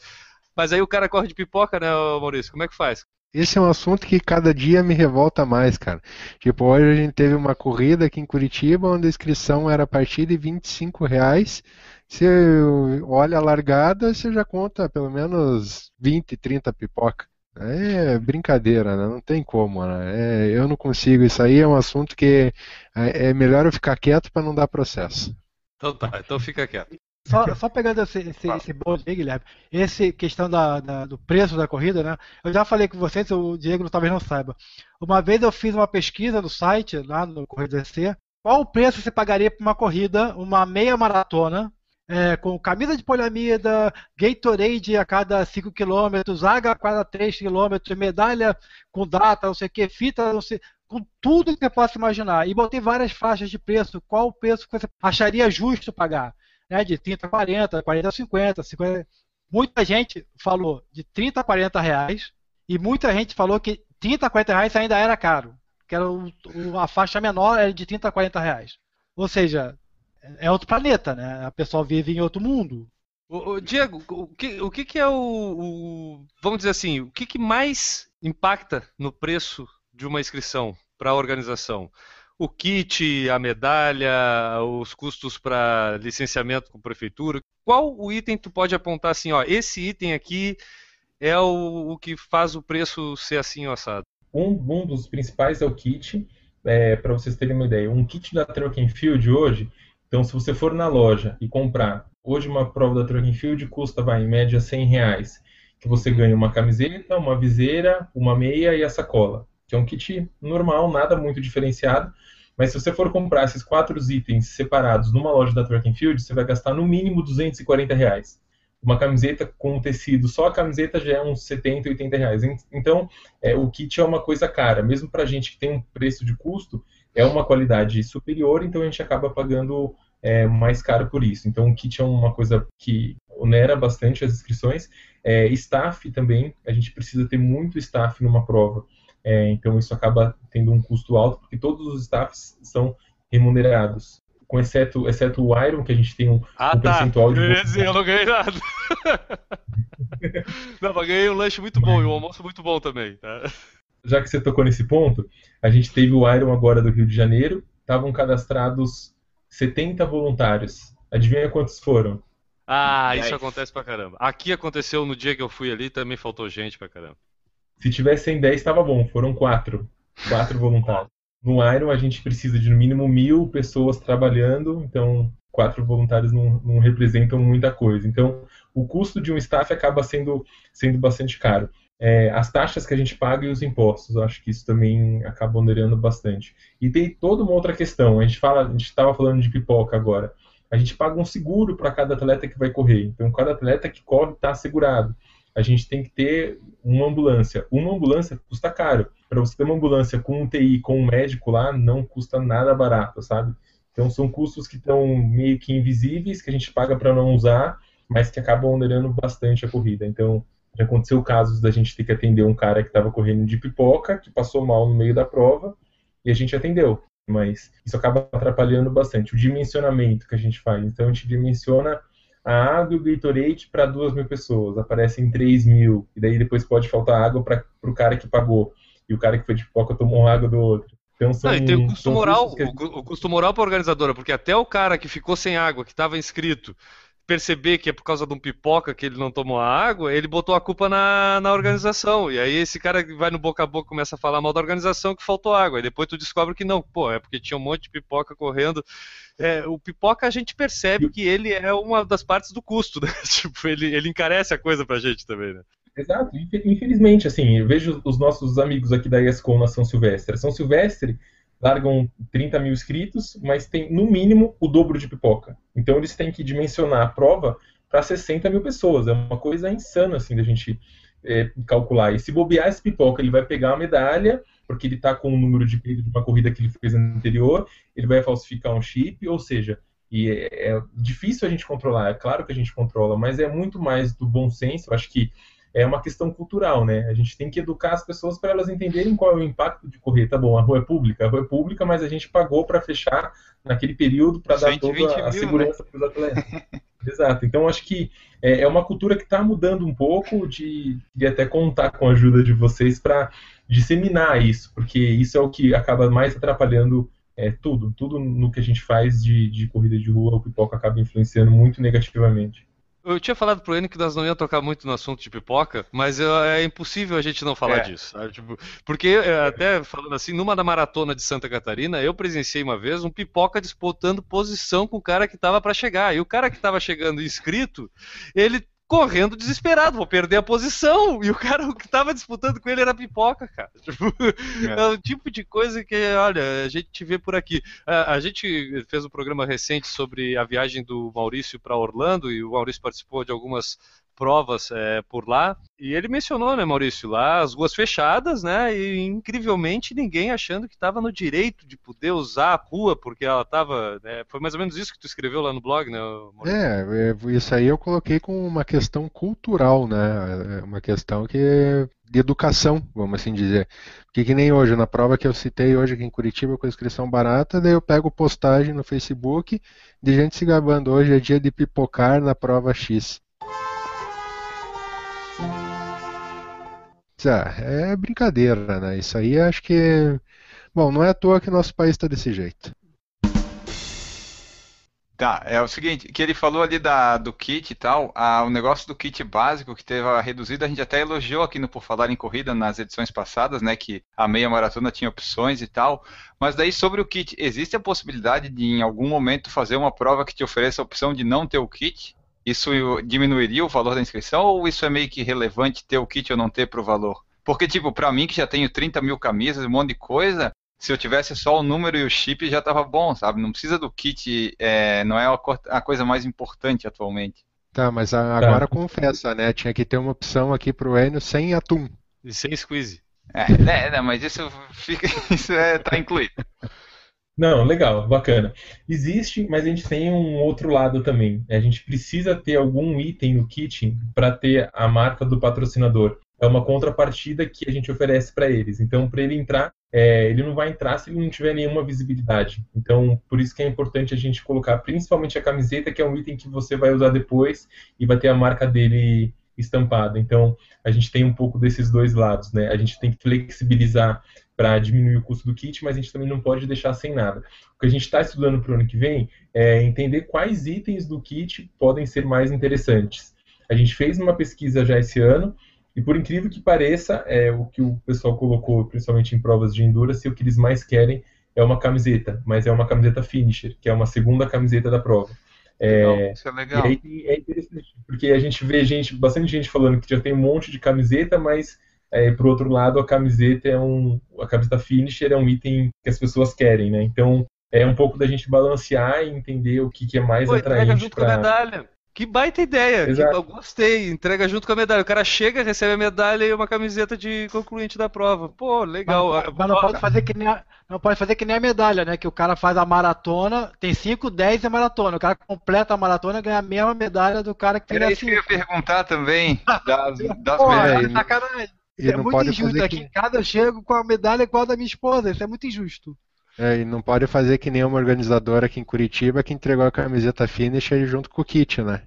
Mas aí o cara corre de pipoca, né, Maurício? Como é que faz? Esse é um assunto que cada dia me revolta mais, cara. Tipo, hoje a gente teve uma corrida aqui em Curitiba onde a inscrição era a partir de 25 reais você olha a largada, você já conta pelo menos 20, 30 pipoca. É brincadeira, né? Não tem como, né? É, eu não consigo. Isso aí é um assunto que é, é melhor eu ficar quieto para não dar processo. Então tá, então fica quieto. Só, só pegando esse, esse, esse bonde aí, Guilherme, esse questão da, da, do preço da corrida, né? Eu já falei com vocês, o Diego talvez não saiba. Uma vez eu fiz uma pesquisa no site, lá no Corrida DC, qual o preço você pagaria por uma corrida, uma meia maratona, é, com camisa de poliamida, Gatorade a cada 5 km, água a cada 3 km, medalha com data, não sei o que, fita, não sei, com tudo que você possa imaginar. E botei várias faixas de preço, qual o preço que você acharia justo pagar? Né, de 30 a 40, 40 a 50, 50. Muita gente falou de 30 a 40 reais e muita gente falou que 30 a 40 reais ainda era caro, que era o, a faixa menor era de 30 a 40 reais. Ou seja, é outro planeta, né? A pessoa vive em outro mundo. O, o Diego, o que, o que, que é o, o, Vamos dizer assim, o que, que mais impacta no preço de uma inscrição para a organização? O kit, a medalha, os custos para licenciamento com prefeitura. Qual o item tu pode apontar assim, ó, esse item aqui é o, o que faz o preço ser assim, assado? Um, um dos principais é o kit. É, para vocês terem uma ideia, um kit da Truck Field hoje, então, se você for na loja e comprar, hoje uma prova da Track Field custa, vai, em média, 100 reais, que você ganha uma camiseta, uma viseira, uma meia e a sacola, que é um kit normal, nada muito diferenciado, mas se você for comprar esses quatro itens separados numa loja da Track Field, você vai gastar no mínimo 240 reais. Uma camiseta com tecido, só a camiseta já é uns 70, 80 reais. Então, é, o kit é uma coisa cara. Mesmo para gente que tem um preço de custo, é uma qualidade superior, então a gente acaba pagando é, mais caro por isso. Então o kit é uma coisa que onera bastante as inscrições. É, staff também, a gente precisa ter muito staff numa prova. É, então isso acaba tendo um custo alto, porque todos os staffs são remunerados. Com exceto, exceto o Iron, que a gente tem um, ah, um tá. percentual de. Eu, dizer, eu não ganhei nada. [laughs] não, mas ganhei um lanche muito bom e um almoço muito bom também. Tá? Já que você tocou nesse ponto, a gente teve o Iron agora do Rio de Janeiro, estavam cadastrados 70 voluntários. Adivinha quantos foram? Ah, isso acontece pra caramba. Aqui aconteceu no dia que eu fui ali, também faltou gente pra caramba. Se tivessem 10, estava bom. Foram quatro. Quatro voluntários. No Iron, a gente precisa de no mínimo mil pessoas trabalhando, então quatro voluntários não, não, representam muita coisa. Então, o custo de um staff acaba sendo, sendo bastante caro é, as taxas que a gente paga e os impostos. Eu acho que isso também acaba onerando bastante. E tem toda uma outra questão. A gente fala, a gente estava falando de pipoca agora. A gente paga um seguro para cada atleta que vai correr. Então, cada atleta que corre está assegurado. A gente tem que ter uma ambulância. Uma ambulância custa caro. Para você ter uma ambulância com um TI, com um médico lá, não custa nada barato, sabe? Então, são custos que estão meio que invisíveis, que a gente paga para não usar, mas que acabam onerando bastante a corrida. Então, já aconteceu casos da gente ter que atender um cara que estava correndo de pipoca, que passou mal no meio da prova, e a gente atendeu. Mas isso acaba atrapalhando bastante. O dimensionamento que a gente faz. Então a gente dimensiona a água e o Gatorade para duas mil pessoas. Aparecem 3 mil. E daí depois pode faltar água para o cara que pagou. E o cara que foi de pipoca tomou água do outro. Então, são, Não, e tem o custo moral, que... o, custo moral para a organizadora, porque até o cara que ficou sem água, que estava inscrito, perceber que é por causa de um pipoca que ele não tomou a água, ele botou a culpa na, na organização. E aí esse cara vai no boca a boca começa a falar mal da organização que faltou água. E depois tu descobre que não, pô, é porque tinha um monte de pipoca correndo. É, o pipoca a gente percebe que ele é uma das partes do custo, né? [laughs] Tipo, ele, ele encarece a coisa pra gente também, né? Exato, infelizmente, assim, eu vejo os nossos amigos aqui da ESCOM na São Silvestre. São Silvestre largam 30 mil inscritos, mas tem no mínimo o dobro de pipoca. Então eles têm que dimensionar a prova para 60 mil pessoas. É uma coisa insana, assim, da gente é, calcular. E se bobear esse pipoca, ele vai pegar a medalha, porque ele está com o número de de uma corrida que ele fez anterior, ele vai falsificar um chip, ou seja, e é, é, difícil a gente controlar, é claro que a gente controla, mas é muito mais do bom senso. Eu acho que é uma questão cultural, né? A gente tem que educar as pessoas para elas entenderem qual é o impacto de correr. Tá bom, a rua é pública, a rua é pública, mas a gente pagou para fechar naquele período para dar toda a mil, segurança né? para os atletas. [laughs] Exato. Então acho que é, é uma cultura que está mudando um pouco de, de até contar com a ajuda de vocês para disseminar isso, porque isso é o que acaba mais atrapalhando é, tudo, tudo no que a gente faz de, de corrida de rua, o pipoca acaba influenciando muito negativamente. Eu tinha falado pro Enio que nós não ia tocar muito no assunto de pipoca, mas é impossível a gente não falar é. disso. Tipo, porque, é, até falando assim, numa da maratona de Santa Catarina, eu presenciei uma vez um pipoca disputando posição com o cara que estava para chegar. E o cara que estava chegando inscrito, ele correndo desesperado, vou perder a posição. E o cara que tava disputando com ele era pipoca, cara. [laughs] Tipo, é. é o tipo de coisa que, olha, a gente vê por aqui. A, a gente fez um programa recente sobre a viagem do Maurício para Orlando e o Maurício participou de algumas provas é, por lá. E ele mencionou, né, Maurício, lá as ruas fechadas, né? E incrivelmente ninguém achando que estava no direito de poder usar a rua, porque ela estava. Né, foi mais ou menos isso que tu escreveu lá no blog, né, Maurício? É, é, isso aí eu coloquei como uma questão cultural, né? É uma questão que de educação, vamos assim dizer. Porque que nem hoje, na prova que eu citei hoje aqui em Curitiba com inscrição barata, daí eu pego postagem no Facebook de gente se gabando, hoje é dia de pipocar na prova X. Ah, é brincadeira, né? Isso aí acho que. Bom, não é à toa que nosso país está desse jeito. Tá, é o seguinte, que ele falou ali da, do kit e tal, a, o negócio do kit básico que teve a reduzida, a gente até elogiou aqui no Por Falar em Corrida nas edições passadas, né, que a meia maratona tinha opções e tal, mas daí sobre o kit, existe a possibilidade de em algum momento fazer uma prova que te ofereça a opção de não ter o kit? Isso diminuiria o valor da inscrição ou isso é meio que relevante ter o kit ou não ter para o valor? Porque, tipo, para mim que já tenho 30 mil camisas, um monte de coisa, se eu tivesse só o número e o chip já tava bom, sabe? Não precisa do kit, é, não é a coisa mais importante atualmente. Tá, mas a, agora tá. confessa, né? Tinha que ter uma opção aqui pro Enio sem atum. E sem squeeze. É, né, né, mas isso fica, [laughs] isso é, tá incluído. Não, legal, bacana. Existe, mas a gente tem um outro lado também. A gente precisa ter algum item no kit para ter a marca do patrocinador. É uma contrapartida que a gente oferece para eles. Então, para ele entrar, é, ele não vai entrar se ele não tiver nenhuma visibilidade. Então, por isso que é importante a gente colocar principalmente a camiseta, que é um item que você vai usar depois e vai ter a marca dele estampada. Então, a gente tem um pouco desses dois lados, né? A gente tem que flexibilizar para diminuir o custo do kit, mas a gente também não pode deixar sem nada. O que a gente está estudando para o ano que vem é entender quais itens do kit podem ser mais interessantes. A gente fez uma pesquisa já esse ano, e por incrível que pareça, é, o que o pessoal colocou, principalmente em provas de endurance, o que eles mais querem é uma camiseta, mas é uma camiseta finisher, que é uma segunda camiseta da prova. É, isso é legal. E aí é interessante, porque a gente vê gente, bastante gente falando que já tem um monte de camiseta, mas é, por outro lado, a camiseta é um. A camiseta finisher é um item que as pessoas querem, né? Então é um pouco da gente balancear e entender o que, que é mais Pô, atraente. Entrega junto pra... com a medalha. Que baita ideia! Que eu gostei. Entrega junto com a medalha. O cara chega, recebe a medalha e uma camiseta de concluinte da prova. Pô, legal. Mas, mas não, pode fazer que nem a, não pode fazer que nem a medalha, né? Que o cara faz a maratona, tem 5, 10 e a maratona. O cara completa a maratona e ganha a mesma medalha do cara que fez Era isso que eu ia perguntar também. [laughs] Das, das Pô, medalhas. É sacanagem. E é muito injusto. Aqui que... em casa eu chego com a medalha igual a da minha esposa. Isso é muito injusto. É, e não pode fazer que nem uma organizadora aqui em Curitiba que entregou a camiseta finisher junto com o kit, né?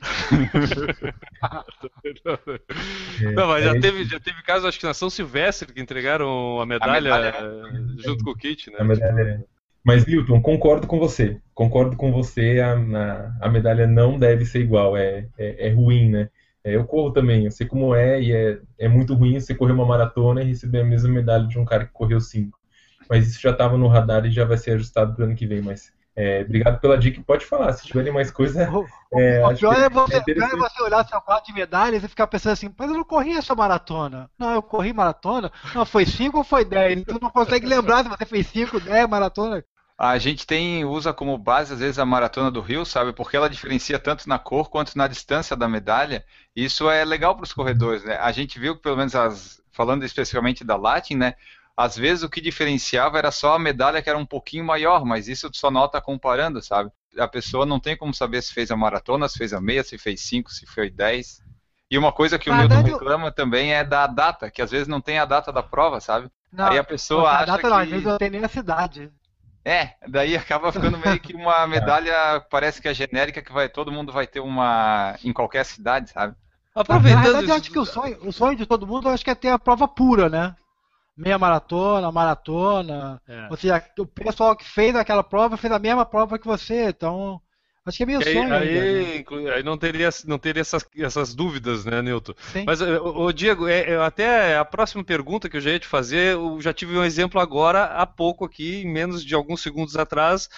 [laughs] não, mas já teve, já teve caso, acho que na São Silvestre, que entregaram a medalha, a medalha né? junto com o kit, né? A medalha. Mas, Milton, concordo com você. Concordo com você, a, a, a medalha não deve ser igual. É, é, é ruim, né? É, eu corro também, eu sei como é, e é, é muito ruim você correr uma maratona e receber a mesma medalha de um cara que correu cinco. Mas isso já estava no radar e já vai ser ajustado para o ano que vem. Mas É, obrigado pela dica. Pode falar, se tiverem mais coisa. [laughs] É, o pior é, você, é pior é você olhar seu quadro de medalhas e ficar pensando assim, mas eu não corri essa maratona. Não, eu corri maratona? Não, foi 5 ou foi 10? Tu não consegue lembrar se você fez 5, 10 maratona. A gente tem usa como base às vezes a maratona do Rio, sabe? Porque ela diferencia tanto na cor quanto na distância da medalha. Isso é legal para os corredores, né? A gente viu que pelo menos as falando especificamente da Latin, né? Às vezes o que diferenciava era só a medalha que era um pouquinho maior, mas isso só nota comparando, sabe? A pessoa não tem como saber se fez a maratona, se fez a meia, se fez 5, se foi 10. E uma coisa que o Milton reclama também é da data, que às vezes não tem a data da prova, sabe? Não, Aí a pessoa a acha data que... não, às vezes não tem nem a cidade. É, daí acaba ficando meio que uma [laughs] medalha, parece que é genérica, que vai, todo mundo vai ter uma em qualquer cidade, sabe? Aproveitando Na verdade, eu acho que o sonho, o sonho de todo mundo, eu acho que é ter a prova pura, né? Meia maratona, maratona. É. Ou seja, o pessoal que fez aquela prova fez a mesma prova que você, então. Acho que é meio aí, sonho. Aí, ainda, né? aí não teria, não teria essas, essas dúvidas, né, Nilton? Sim. Mas, o, Diego, é, é, até a próxima pergunta que eu já ia te fazer, eu já tive um exemplo agora, há pouco aqui, em menos de alguns segundos atrás.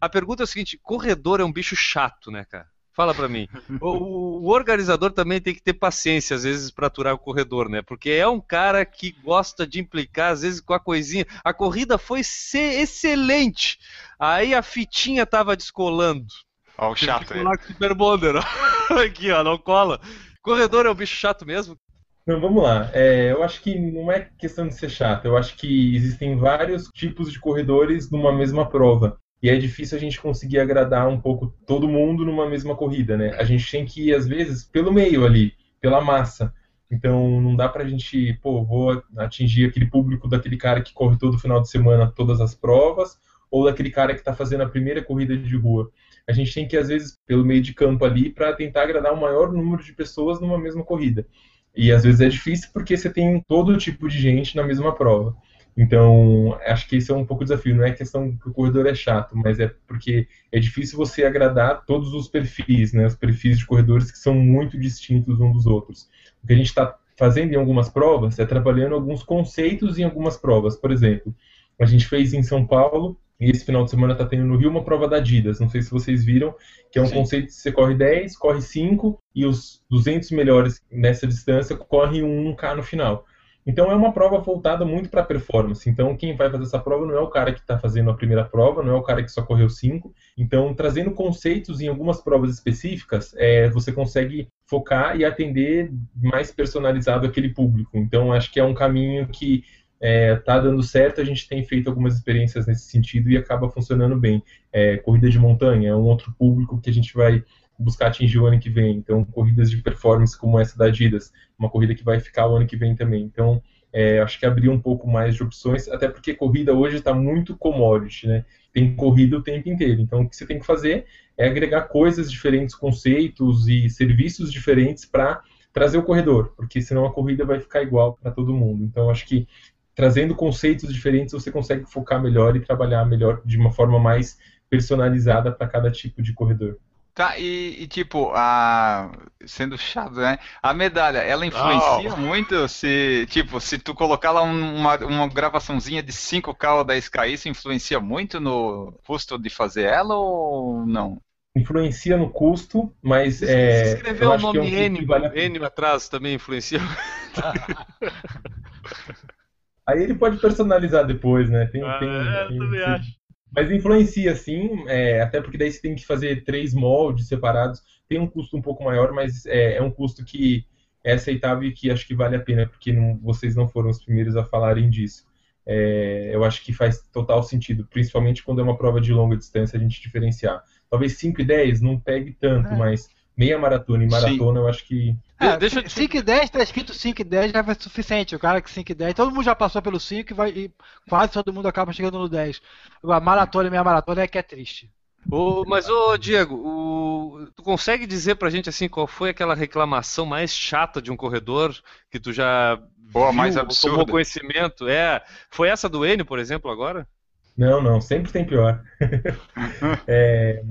A pergunta é o seguinte: corredor é um bicho chato, né, cara? Fala para mim. [laughs] O, o, organizador também tem que ter paciência, às vezes, para aturar o corredor, né? Porque é um cara que gosta de implicar, às vezes, com a coisinha. A corrida foi excelente. Aí a fitinha tava descolando. Ó, o chato aí. Super Bonder, Aqui, ó, não cola. Corredor é um bicho chato mesmo. Não, vamos lá. É, eu acho que não é questão de ser chato. Eu acho que existem vários tipos de corredores numa mesma prova. E é difícil a gente conseguir agradar um pouco todo mundo numa mesma corrida, né? A gente tem que ir, às vezes, pelo meio ali, pela massa. Então não dá pra gente, pô, vou atingir aquele público daquele cara que corre todo final de semana todas as provas, ou daquele cara que está fazendo a primeira corrida de rua. A gente tem que, às vezes, pelo meio de campo ali, para tentar agradar o maior número de pessoas numa mesma corrida. E às vezes é difícil porque você tem todo tipo de gente na mesma prova. Então, acho que esse é um pouco o desafio. Não é questão que o corredor é chato, mas é porque é difícil você agradar todos os perfis, né? Os perfis de corredores que são muito distintos uns dos outros. O que a gente está fazendo em algumas provas é trabalhando alguns conceitos em algumas provas. Por exemplo, a gente fez em São Paulo e esse final de semana está tendo no Rio uma prova da Adidas. Não sei se vocês viram, que é um Sim. conceito que você corre 10, corre 5 e os 200 melhores nessa distância correm um 1K no final. Então é uma prova voltada muito para performance. Então quem vai fazer essa prova não é o cara que está fazendo a primeira prova, não é o cara que só correu cinco. Então trazendo conceitos em algumas provas específicas, é, você consegue focar e atender mais personalizado aquele público. Então acho que é um caminho que está é, tá dando certo. A gente tem feito algumas experiências nesse sentido e acaba funcionando bem. É, corrida de montanha é um outro público que a gente vai buscar atingir o ano que vem. Então, corridas de performance como essa da Adidas, uma corrida que vai ficar o ano que vem também. Então, é, acho que abrir um pouco mais de opções, até porque corrida hoje está muito commodity, né? Tem corrida o tempo inteiro. Então, o que você tem que fazer é agregar coisas diferentes, conceitos e serviços diferentes para trazer o corredor, porque senão a corrida vai ficar igual para todo mundo. Então, acho que trazendo conceitos diferentes você consegue focar melhor e trabalhar melhor de uma forma mais personalizada para cada tipo de corredor. Tá, e, e, tipo, a. Sendo chato, né? A medalha, ela influencia oh. muito se, tipo, se tu colocar lá uma, uma gravaçãozinha de 5K ou 10K, isso influencia muito no custo de fazer ela ou não? Influencia no custo, mas se é. escrever o nome é um N, vale N atrás também influencia. [laughs] [laughs] Aí ele pode personalizar depois, né? Tem, ah, tem, é, tem, eu também acho. Mas influencia sim, é, até porque daí você tem que fazer três moldes separados. Tem um custo um pouco maior, mas é, é um custo que é aceitável e que acho que vale a pena, porque não, vocês não foram os primeiros a falarem disso. É, eu acho que faz total sentido, principalmente quando é uma prova de longa distância, a gente diferenciar. Talvez 5 e 10 não pegue tanto, é. mas meia maratona e maratona, Sim. eu acho que. É, deixa eu... 5 e 10, tá escrito 5 e 10 já vai suficiente. O cara que 5 e 10, todo mundo já passou pelo 5 e, vai, e quase todo mundo acaba chegando no 10. A maratona e meia maratona é que é triste. O, mas, ô Diego, o, tu consegue dizer pra gente assim qual foi aquela reclamação mais chata de um corredor que tu já Boa, viu, mais absurda. tomou conhecimento? É, foi essa do Enio, por exemplo, agora? Não, não, sempre tem pior. [laughs] é,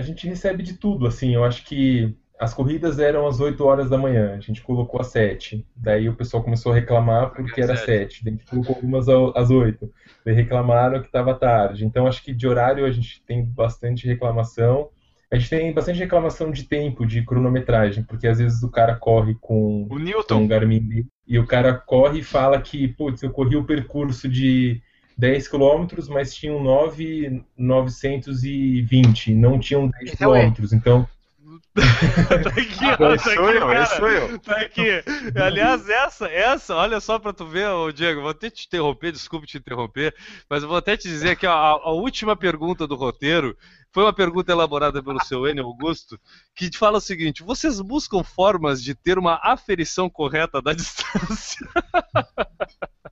a gente recebe de tudo, assim, eu acho que as corridas eram às 8 horas da manhã, a gente colocou às 7. Daí o pessoal começou a reclamar porque era 7. Daí a gente colocou algumas às 8. Daí reclamaram que estava tarde. Então acho que de horário a gente tem bastante reclamação. A gente tem bastante reclamação de tempo, de cronometragem, porque às vezes o cara corre com, O Newton. com um Garmin e o cara corre e fala que, putz, eu corri o percurso de 10 km, mas tinham 9,920, não tinham 10 Esse é erro. km. Então, tá aqui, ó, Esse tá sou aqui, eu, cara. Tá aqui. Aliás, essa, essa, olha só pra tu ver, ô Diego, vou até te interromper, desculpe te interromper, mas eu vou até te dizer que a, a última pergunta do roteiro foi uma pergunta elaborada pelo seu Enio Augusto, que te fala o seguinte: vocês buscam formas de ter uma aferição correta da distância? [laughs]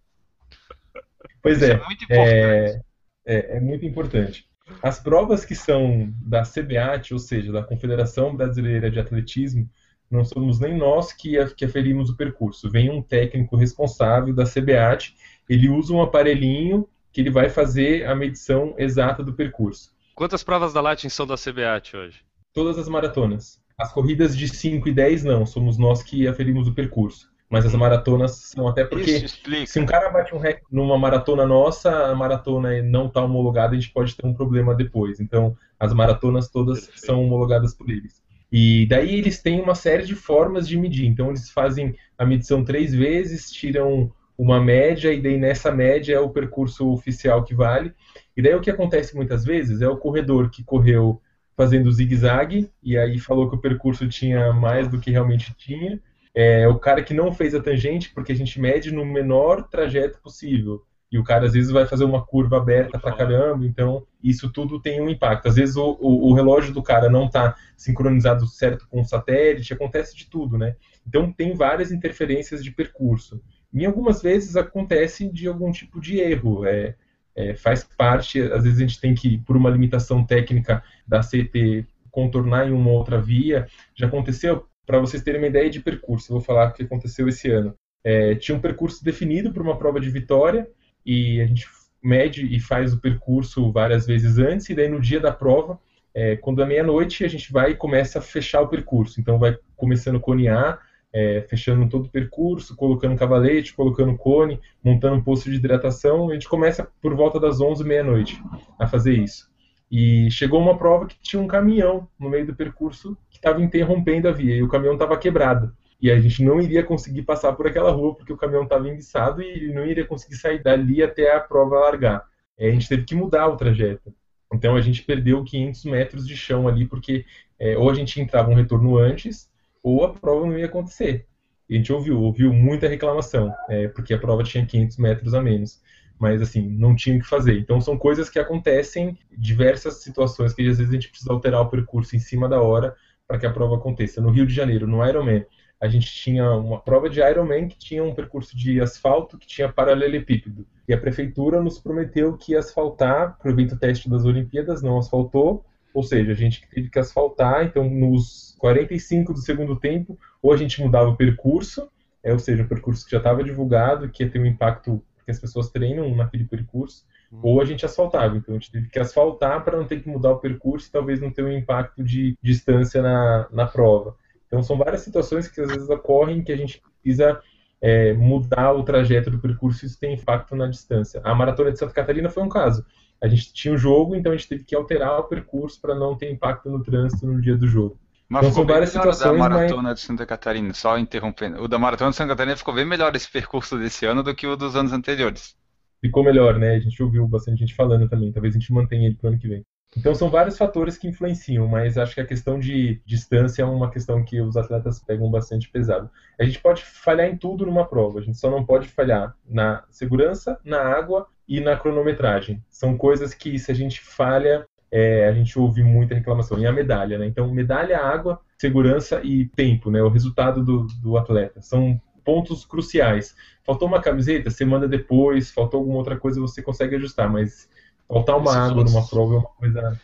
pois é, é muito importante. é, é, é muito importante. As provas que são da CBAT, ou seja, da Confederação Brasileira de Atletismo, não somos nem nós que, que aferimos o percurso. Vem um técnico responsável da CBAT, ele usa um aparelhinho que ele vai fazer a medição exata do percurso. Quantas provas da Latin são da CBAT hoje? Todas as maratonas. As corridas de 5 e 10 não, somos nós que aferimos o percurso. Mas as maratonas são até porque Isso explica. se um cara bate um recorde numa maratona nossa, a maratona não está homologada, a gente pode ter um problema depois. Então, as maratonas todas Perfeito. são homologadas por eles. E daí eles têm uma série de formas de medir. Então, eles fazem a medição três vezes, tiram uma média, e daí nessa média é o percurso oficial que vale. E daí o que acontece muitas vezes é o corredor que correu fazendo zigue-zague, e aí falou que o percurso tinha mais do que realmente tinha. É o cara que não fez a tangente, porque a gente mede no menor trajeto possível. E o cara às vezes vai fazer uma curva aberta pra caramba, então isso tudo tem um impacto. Às vezes o, o, o relógio do cara não está sincronizado certo com o satélite, acontece de tudo, né? Então tem várias interferências de percurso. E algumas vezes acontece de algum tipo de erro. É, é, faz parte, às vezes a gente tem que, por uma limitação técnica da CT, contornar em uma outra via. Já aconteceu, para vocês terem uma ideia de percurso, vou falar o que aconteceu esse ano. É, tinha um percurso definido para uma prova de vitória e a gente mede e faz o percurso várias vezes antes, e daí no dia da prova, é, quando é meia-noite, a gente vai e começa a fechar o percurso. Então vai começando a conear, é, fechando todo o percurso, colocando cavalete, colocando cone, montando um posto de hidratação. A gente começa por volta das 11 meia-noite a fazer isso. E chegou uma prova que tinha um caminhão no meio do percurso que estava interrompendo a via e o caminhão estava quebrado. E a gente não iria conseguir passar por aquela rua porque o caminhão estava enguiçado e não iria conseguir sair dali até a prova largar. É, a gente teve que mudar o trajeto. Então a gente perdeu 500 metros de chão ali porque é, ou a gente entrava um retorno antes ou a prova não ia acontecer. E a gente ouviu, ouviu muita reclamação, é, porque a prova tinha 500 metros a menos. Mas assim, não tinha o que fazer. Então são coisas que acontecem, diversas situações que às vezes a gente precisa alterar o percurso em cima da hora para que a prova aconteça. No Rio de Janeiro, no Ironman, a gente tinha uma prova de Ironman que tinha um percurso de asfalto que tinha paralelepípedo. E a prefeitura nos prometeu que ia asfaltar para o evento teste das Olimpíadas, não asfaltou. Ou seja, a gente teve que asfaltar, então nos 45 do segundo tempo, ou a gente mudava o percurso, é, ou seja, o percurso que já estava divulgado, que ia ter um impacto, porque as pessoas treinam naquele percurso, ou a gente asfaltava. Então a gente teve que asfaltar para não ter que mudar o percurso e talvez não ter um impacto de distância na, na prova. Então são várias situações que às vezes ocorrem que a gente precisa é, mudar o trajeto do percurso e isso tem impacto na distância. A maratona de Santa Catarina foi um caso. A gente tinha um jogo, então a gente teve que alterar o percurso para não ter impacto no trânsito no dia do jogo. Mas Então, ficou bem várias melhor o da situações, mas- maratona de Santa Catarina, só interrompendo. O da maratona de Santa Catarina ficou bem melhor esse percurso desse ano do que o dos anos anteriores. ficou melhor, né? A gente ouviu bastante gente falando também. Talvez a gente mantenha ele para o ano que vem. Então são vários fatores que influenciam, mas acho que a questão de distância é uma questão que os atletas pegam bastante pesado. A gente pode falhar em tudo numa prova, a gente só não pode falhar na segurança, na água e na cronometragem. São coisas que se a gente falha, é, a gente ouve muita reclamação. E a medalha, né? Então medalha, água, segurança e tempo, né? O resultado do, do atleta. São pontos cruciais. Faltou uma camiseta, manda depois, faltou alguma outra coisa, você consegue ajustar, mas faltar uma Esses água outros- numa prova é uma coisa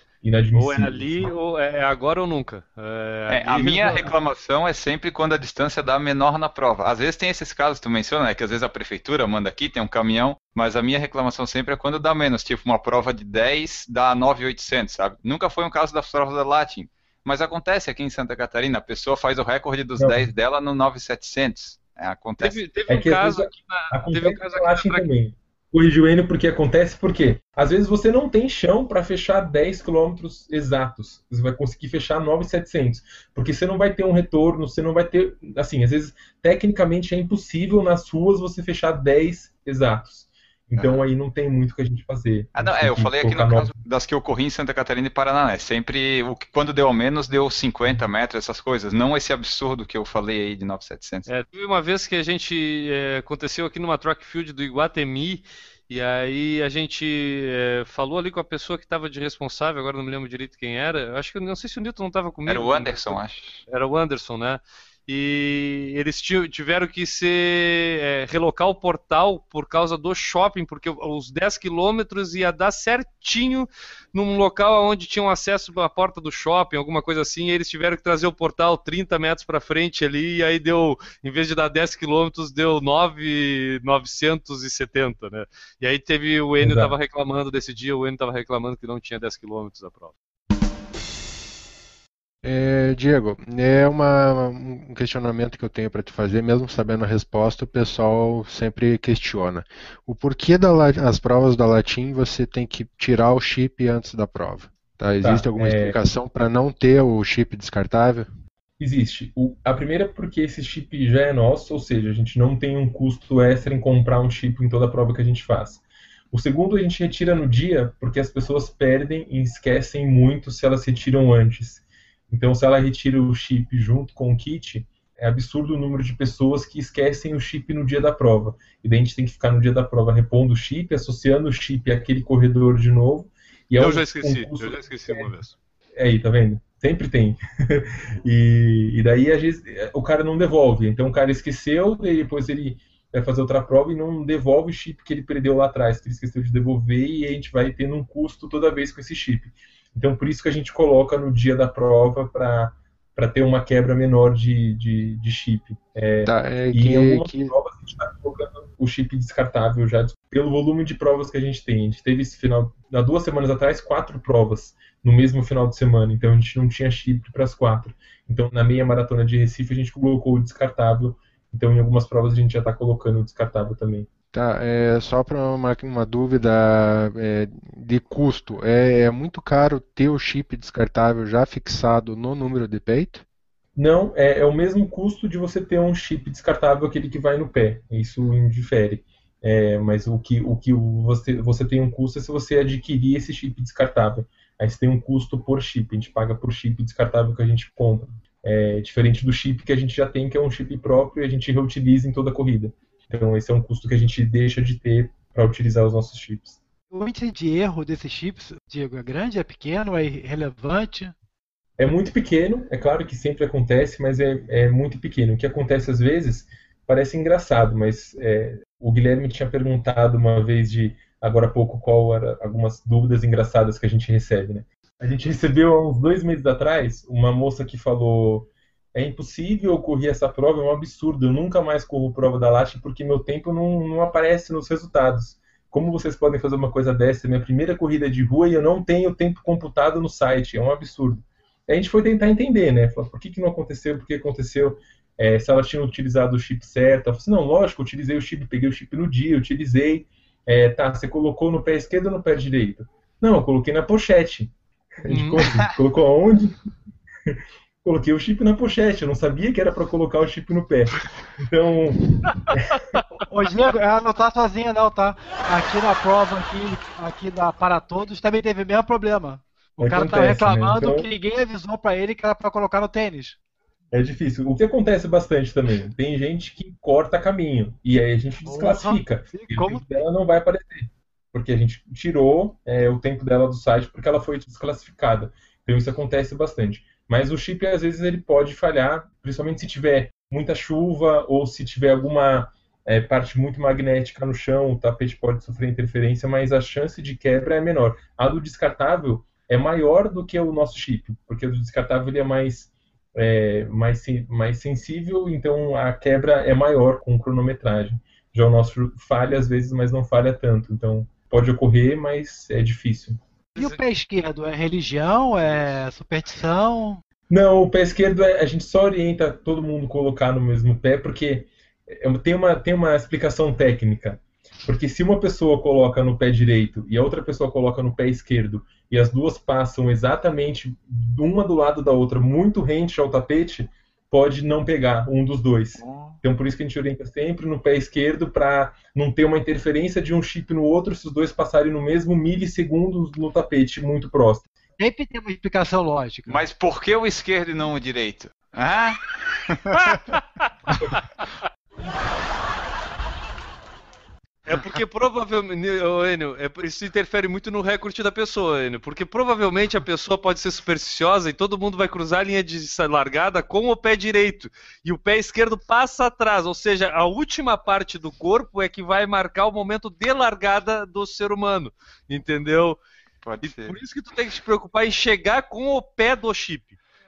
Ou é ali, ou é agora ou nunca. É, É, a minha reclamação é sempre quando a distância dá menor na prova. Às vezes tem esses casos que tu menciona, né, que às vezes a prefeitura manda aqui, tem um caminhão, mas a minha reclamação sempre é quando dá menos, tipo uma prova de 10 dá 9,800, sabe? Nunca foi um caso das provas da Latin. Mas acontece aqui em Santa Catarina, a pessoa faz o recorde dos Não. 10 dela no 9700. É, acontece. Teve, teve É um caso aqui na. Teve um caso aqui Latin na também. Corrigiu o Enio porque acontece porque às vezes você não tem chão para fechar 10 km exatos. Você vai conseguir fechar 9,700, porque você não vai ter um retorno, você não vai ter, assim, às vezes tecnicamente é impossível nas ruas você fechar 10 exatos. Então aí não tem muito o que a gente fazer. Ah, não, A gente é, eu falei aqui no caso das que eu corri em Santa Catarina e Paraná, né? Sempre, o que quando deu ao menos, deu 50 metros, essas coisas. Não esse absurdo que eu falei aí de 9700. É, teve uma vez que a gente é, aconteceu aqui numa track field do Iguatemi e aí a gente é, falou ali com a pessoa que estava de responsável, agora não me lembro direito quem era. Acho que não sei se o Newton não estava comigo. Era o Anderson, acho. Era o Anderson, né? E eles ti- tiveram que ser é, relocar o portal por causa do shopping, porque os 10 quilômetros ia dar certinho num local onde tinham acesso à porta do shopping, alguma coisa assim, e eles tiveram que trazer o portal 30 metros para frente ali, e aí deu, em vez de dar 10 quilômetros, deu 9,970, né? E aí teve, o Enio estava reclamando desse dia, o Enio estava reclamando que não tinha 10 quilômetros da prova. É, Diego, é uma, um questionamento que eu tenho para te fazer, mesmo sabendo a resposta, o pessoal sempre questiona. O porquê das provas da Latim você tem que tirar o chip antes da prova? Tá? Existe alguma é- explicação para não ter o chip descartável? Existe. O- a primeira é porque esse chip já é nosso, ou seja, a gente não tem um custo extra em comprar um chip em toda prova que a gente faz. O segundo a gente retira no dia porque as pessoas perdem e esquecem muito se elas retiram antes. Então, se ela retira o chip junto com o kit, é absurdo o número de pessoas que esquecem o chip no dia da prova. E daí a gente tem que ficar no dia da prova repondo o chip, associando o chip àquele corredor de novo. E é eu um- já esqueci, eu já esqueci uma vez. é aí, tá vendo? Sempre tem. [laughs] e, e daí, às vezes, o cara não devolve. Então, o cara esqueceu, daí depois ele vai fazer outra prova e não devolve o chip que ele perdeu lá atrás, que ele esqueceu de devolver, e a gente vai tendo um custo toda vez com esse chip. Então, por isso que a gente coloca no dia da prova para ter uma quebra menor de, de, de chip. Tá, é E em que, algumas que- provas a gente está colocando o chip descartável já pelo volume de provas que a gente tem. A gente teve esse final, há duas semanas atrás, quatro provas no mesmo final de semana, então a gente não tinha chip para as quatro. Então na meia maratona de Recife a gente colocou o descartável, então em algumas provas a gente já está colocando o descartável também. Tá, é, só para uma, uma dúvida é, de custo, é, é muito caro ter o chip descartável já fixado no número de peito? Não, é, é o mesmo custo de você ter um chip descartável, aquele que vai no pé. Isso indifere. É, mas o que, o que você, você tem um custo é se você adquirir esse chip descartável. Aí você tem um custo por chip, a gente paga por chip descartável que a gente compra. É diferente do chip que a gente já tem, que é um chip próprio e a gente reutiliza em toda a corrida. Então esse é um custo que a gente deixa de ter para utilizar os nossos chips. O índice de erro desses chips, Diego, é grande, é pequeno, é irrelevante? É muito pequeno, é claro que sempre acontece, mas é, é muito pequeno. O que acontece às vezes parece engraçado, mas é, o Guilherme tinha perguntado uma vez de agora há pouco qual era algumas dúvidas engraçadas que a gente recebe, né? A gente recebeu há uns dois meses atrás uma moça que falou é impossível eu correr essa prova, é um absurdo, eu nunca mais corro prova da Latte porque meu tempo não, não aparece nos resultados. Como vocês podem fazer uma coisa dessa? É minha primeira corrida de rua e eu não tenho tempo computado no site, é um absurdo. A gente foi tentar entender, né? Falar, por que, que não aconteceu, por que aconteceu, é, se ela tinha utilizado o chip certo. Ela falou assim, não, lógico, eu utilizei o chip, peguei o chip no dia, utilizei. É, tá, você colocou no pé esquerdo ou no pé direito? Não, eu coloquei na pochete. A gente Hum. colocou, colocou aonde? [laughs] Coloquei o chip na pochete, eu não sabia que era para colocar o chip no pé. Então, Ô, Diego, ela não tá sozinha não, tá? Aqui na prova, aqui, aqui da Para Todos, também teve o mesmo problema. O cara Acontece, né? reclamando Então- que ninguém avisou pra ele que era pra colocar no tênis. É difícil. O que acontece bastante também, tem gente que corta caminho e aí a gente desclassifica. E como- dela não vai aparecer, porque a gente tirou é, o tempo dela do site porque ela foi desclassificada. Então isso acontece bastante. Mas o chip às vezes ele pode falhar, principalmente se tiver muita chuva ou se tiver alguma é, parte muito magnética no chão, o tapete pode sofrer interferência, mas a chance de quebra é menor. A do descartável é maior do que o nosso chip, porque o descartável ele é mais é, mais, mais sensível, então a quebra é maior com cronometragem. Já o nosso falha às vezes, mas não falha tanto. Então pode ocorrer, mas é difícil. E o pé esquerdo? É religião? É superstição? Não, o pé esquerdo é, a gente só orienta todo mundo colocar no mesmo pé, porque é, tem uma, tem uma explicação técnica. Porque se uma pessoa coloca no pé direito e a outra pessoa coloca no pé esquerdo e as duas passam exatamente uma do lado da outra, muito rente ao tapete, pode não pegar um dos dois. Então por isso que a gente orienta sempre no pé esquerdo para não ter uma interferência de um chip no outro se os dois passarem no mesmo milissegundos no tapete muito próximo. Sempre tem uma explicação lógica. Mas por que o esquerdo e não o direito? Ah? [laughs] É porque provavelmente, Enio, é, isso interfere muito no recorde da pessoa, Enio, porque provavelmente a pessoa pode ser supersticiosa e todo mundo vai cruzar a linha de largada com o pé direito e o pé esquerdo passa atrás, ou seja, a última parte do corpo é que vai marcar o momento de largada do ser humano, entendeu? Pode E ser. por isso que tu tem que te preocupar em chegar com o pé do chip.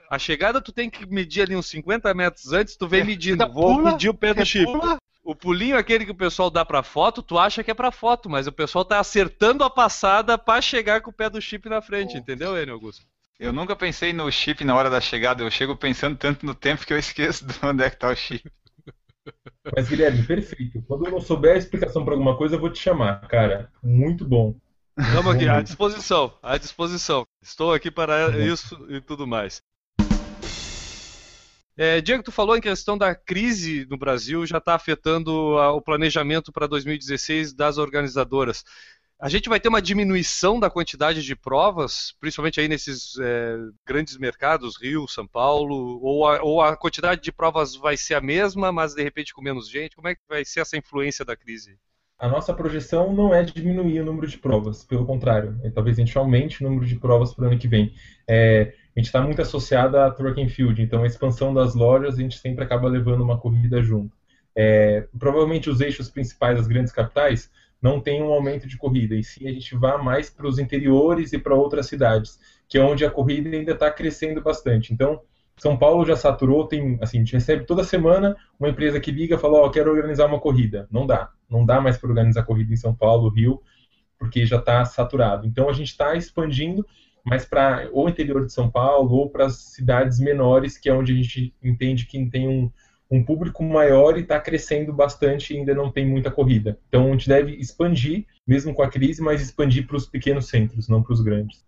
A chegada tu tem que medir ali uns 50 metros antes, tu vem medindo, Ainda vou pula, medir o pé do você chip. pula, O pulinho aquele que o pessoal dá pra foto, tu acha que é pra foto, mas o pessoal tá acertando a passada pra chegar com o pé do chip na frente, Oh. entendeu, Enio Augusto? Eu nunca pensei no chip na hora da chegada, eu chego pensando tanto no tempo que eu esqueço de onde é que tá o chip. [laughs] Mas Guilherme, perfeito. Quando eu não souber a explicação para alguma coisa, eu vou te chamar, cara. Muito bom. Vamos aqui, à disposição, à disposição. Estou aqui para isso e tudo mais. É, Diego, tu falou em questão da crise no Brasil já está afetando a- o planejamento para 2016 das organizadoras. A gente vai ter uma diminuição da quantidade de provas, principalmente aí nesses é, grandes mercados, Rio, São Paulo, ou a, ou a quantidade de provas vai ser a mesma, mas de repente com menos gente? Como é que vai ser essa influência da crise? A nossa projeção não é diminuir o número de provas, pelo contrário. É, talvez a gente aumente o número de provas para o ano que vem. É, a gente está muito associado à Track and Field, então a expansão das lojas a gente sempre acaba levando uma corrida junto. É, provavelmente os eixos principais das grandes capitais não tem um aumento de corrida, e sim a gente vai mais para os interiores e para outras cidades, que é onde a corrida ainda está crescendo bastante. Então, São Paulo já saturou, tem, assim, a gente recebe toda semana uma empresa que liga e fala, ó, quero organizar uma corrida. Não dá, não dá mais para organizar corrida em São Paulo, Rio, porque já está saturado. Então a gente está expandindo, mas para o interior de São Paulo ou para as cidades menores, que é onde a gente entende que tem um, um público maior e está crescendo bastante e ainda não tem muita corrida. Então a gente deve expandir, mesmo com a crise, mas expandir para os pequenos centros, não para os grandes.